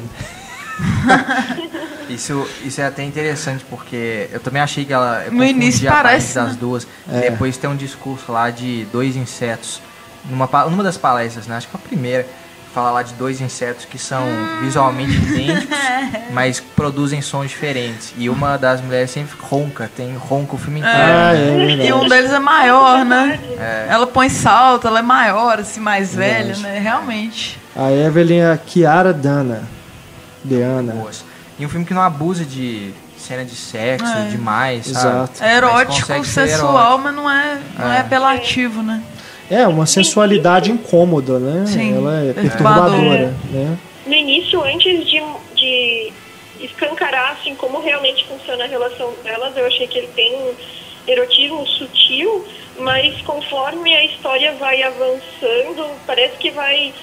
Isso, isso é até interessante, porque eu também achei que ela. No início parece. das né? duas. É. Depois tem um discurso lá de dois insetos. Numa, numa das palestras, né? Acho que a primeira. Fala lá de dois insetos que são hum. visualmente idênticos, mas produzem sons diferentes. E uma das mulheres sempre ronca, tem ronca o filme inteiro. Ah, é e um deles é maior, né? É. Ela põe salto, ela é maior, assim, mais velha, né? Realmente. A Evelyn é a Kiara Dana. Deana. Boas. E um filme que não abusa de cena de sexo é. demais, Exato. É erótico, sensual, mas não é, não é. é apelativo, né? É, uma sensualidade incômoda, né? Sim, Ela é perturbadora, né? No início, antes de, de escancarar assim, como realmente funciona a relação delas, eu achei que ele tem um erotismo sutil, mas conforme a história vai avançando, parece que vai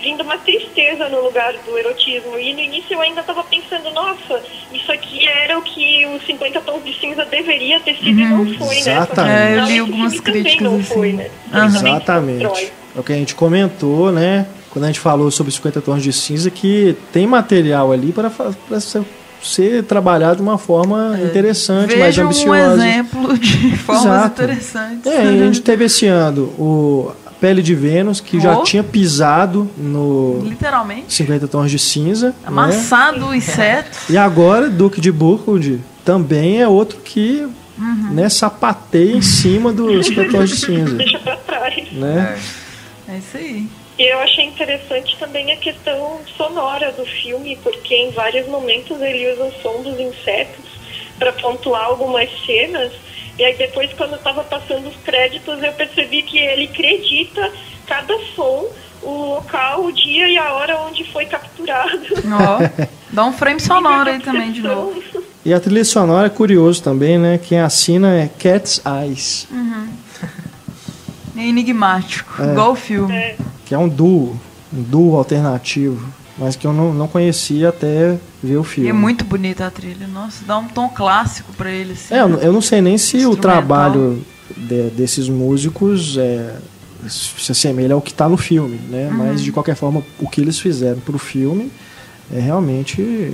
vindo uma tristeza no lugar do erotismo. E no início eu ainda estava pensando, nossa, isso aqui era o que os 50 tons de cinza deveria ter sido e não foi, né? Exatamente. É, eu li algumas críticas não assim. foi, né? Exatamente. É o que a gente comentou, né? Quando a gente falou sobre 50 tons de cinza, que tem material ali para ser, ser trabalhado de uma forma interessante, mais Veja um ambiciosa. exemplo de formas Exato. interessantes. É, a gente teve esse ano o Pele de Vênus, que já Oh. tinha pisado no Literalmente. 50 tons de cinza. né? Amassado o inseto. E agora, Duque de Burgundy também é outro que Uhum. né, sapateia em cima dos 50 tons de cinza. Deixa pra trás. Né? É. É isso aí. E eu achei interessante também a questão sonora do filme, porque em vários momentos ele usa o som dos insetos para pontuar algumas cenas. E aí depois, quando eu tava passando os créditos, eu percebi que ele acredita cada som, o local, o dia e a hora onde foi capturado. Ó, dá um frame sonoro aí também de novo. E a trilha sonora é curioso também, né? Quem assina é Cat's Eyes, É enigmático. É. Igual o filme. que é um duo, um duo alternativo, mas que eu não, não conhecia até ver o E filme. é muito bonita a trilha. Nossa, dá um tom clássico pra ele. Assim. É, eu, não- eu não sei nem se o trabalho de- desses músicos é, se assemelha ao que está no filme, né? Uhum. Mas de qualquer forma, o que eles fizeram para o filme é realmente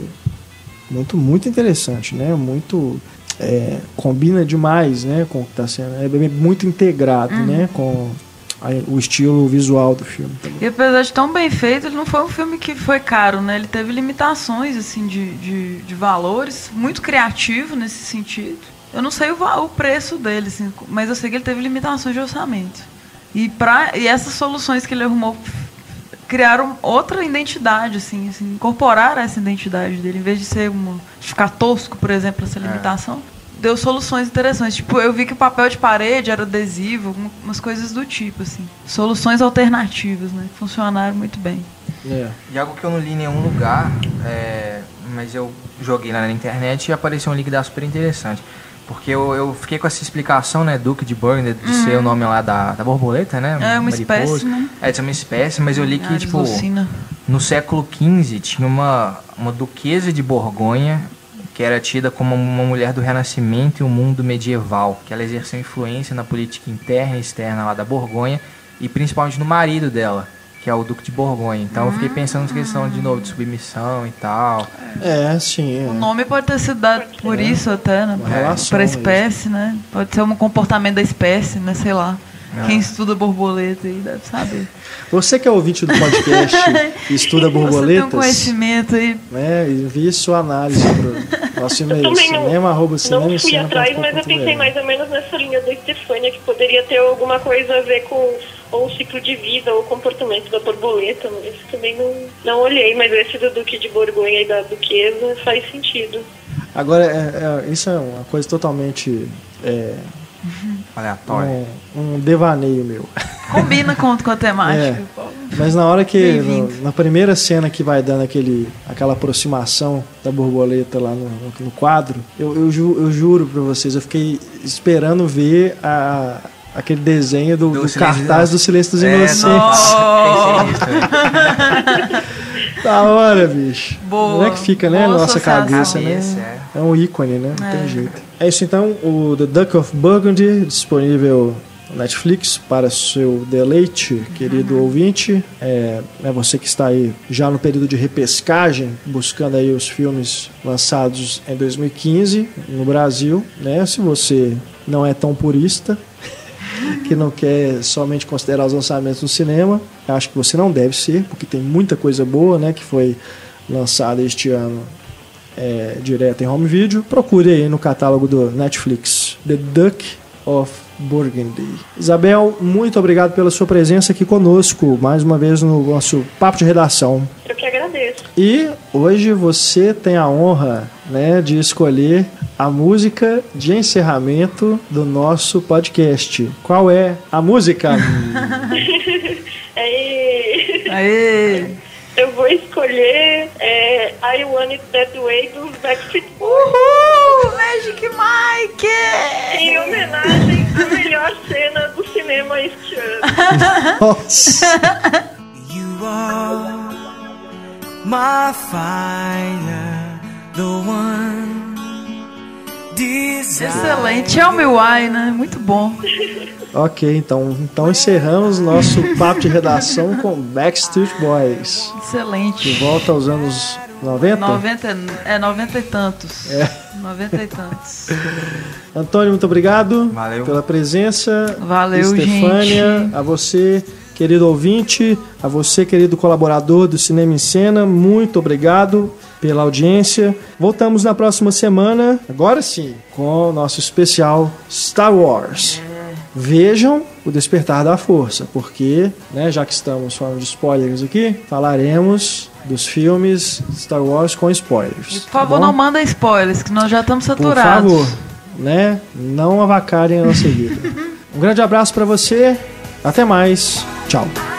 muito muito interessante, né? Muito é, combina demais, né? Com o que está sendo, é muito integrado, Uhum. né? Com o estilo visual do filme. Também. E apesar de tão bem feito, ele não foi um filme que foi caro, né? Ele teve limitações, assim, de, de, de valores. Muito criativo nesse sentido. Eu não sei o, o preço dele, assim, mas eu sei que ele teve limitações de orçamento. E, pra, e essas soluções que ele arrumou criaram outra identidade, assim, assim, incorporaram essa identidade dele, em vez de ser uma, de ficar tosco, por exemplo, essa limitação. Deu soluções interessantes. Tipo, eu vi que o papel de parede era adesivo, umas coisas do tipo, assim. Soluções alternativas, né? Funcionaram muito bem. É. E algo que eu não li em nenhum lugar, é, mas eu joguei lá na internet e apareceu um link da super interessante. Porque eu, eu fiquei com essa explicação, né, Duke de Burgundy, de ser o nome lá da, da borboleta, né? Uhum. É uma mariposa. espécie, né? É, de ser uma espécie, mas eu li que, Ah, tipo, no século XV tinha uma, uma duquesa de Borgonha que era tida como uma mulher do Renascimento e um mundo medieval, que ela exerceu influência na política interna e externa lá da Borgonha e principalmente no marido dela, que é o Duque de Borgonha. Então eu fiquei pensando nessa questão de novo de submissão e tal. É, sim. é. O nome pode ter sido dado por isso até, né? Mesmo. espécie, né? Pode ser um comportamento da espécie, né? Sei lá. É. Quem estuda borboleta aí deve saber. Você que é ouvinte do podcast e estuda Você tem um borboletas, conhecimento aí. né, envie sua análise pro nosso e-mail, também não- cinema, arroba, cinema, Não fui atrás, mas eu pensei mais mais ou menos nessa linha da Estefânia, que poderia ter alguma coisa a ver com ou o ciclo de vida ou o comportamento da borboleta, mas também não, não olhei, mas esse do Duque de Borgonha e da Duquesa faz sentido. Agora, é- é- isso é uma coisa totalmente é, Aleatório. um, um devaneio meu. Combina com, com a temática. É. Mas na hora que, no- na primeira cena que vai dando aquele, aquela aproximação da borboleta lá no, no quadro, eu, eu, ju- eu juro pra vocês, eu fiquei esperando ver a, aquele desenho do, Do do Silêncio cartaz dos do Silêncio dos É, Inocentes. nossa. Da hora, bicho. Boa. Não é que fica, né, na Boa nossa cabeça, Cabeça, né? É um ícone, né? Não É. tem jeito. É isso então, o The Duck of Burgundy, disponível no Netflix para seu deleite, querido Uhum. ouvinte. É, é você que está aí já no período de repescagem, buscando aí os filmes lançados em 2015 no Brasil, né? Se você não é tão purista, que não quer somente considerar os lançamentos no cinema, acho que você não deve ser, porque tem muita coisa boa, né, que foi lançada este ano é, direto em home video. Procure aí no catálogo do Netflix, The Duck of Burgundy. Isabel, muito obrigado pela sua presença aqui conosco, mais uma vez no nosso papo de redação. Eu que agradeço. E hoje você tem a honra né, de escolher a música de encerramento do nosso podcast. Qual é a música? Aí, Aê! eu vou escolher é, I Want It That Way dos Backstreet Boys. Uhul! Magic Mike! Em homenagem à melhor cena do cinema este ano. Nossa! You are a fire, the one desire. Excelente. Tell me why, né? Muito bom. Ok, então, então encerramos nosso papo de redação com Backstreet Boys. De Excelente. volta aos anos 90? 90, é 90 e tantos. É. 90 e tantos. Antônio, muito obrigado Valeu. pela presença. Valeu, Estefânia, gente. a você, querido ouvinte, a você, querido colaborador do Cinema em Cena, muito obrigado pela audiência. Voltamos na próxima semana, agora sim, com o nosso especial Star Wars. Vejam o Despertar da Força, porque, né, já que estamos falando de spoilers aqui, falaremos dos filmes Star Wars com spoilers. E, por tá favor, bom? não mandem spoilers, que nós já estamos Por saturados. favor, né? Não avacalhem a nossa vida. Um grande abraço pra você. Até mais. Ciao!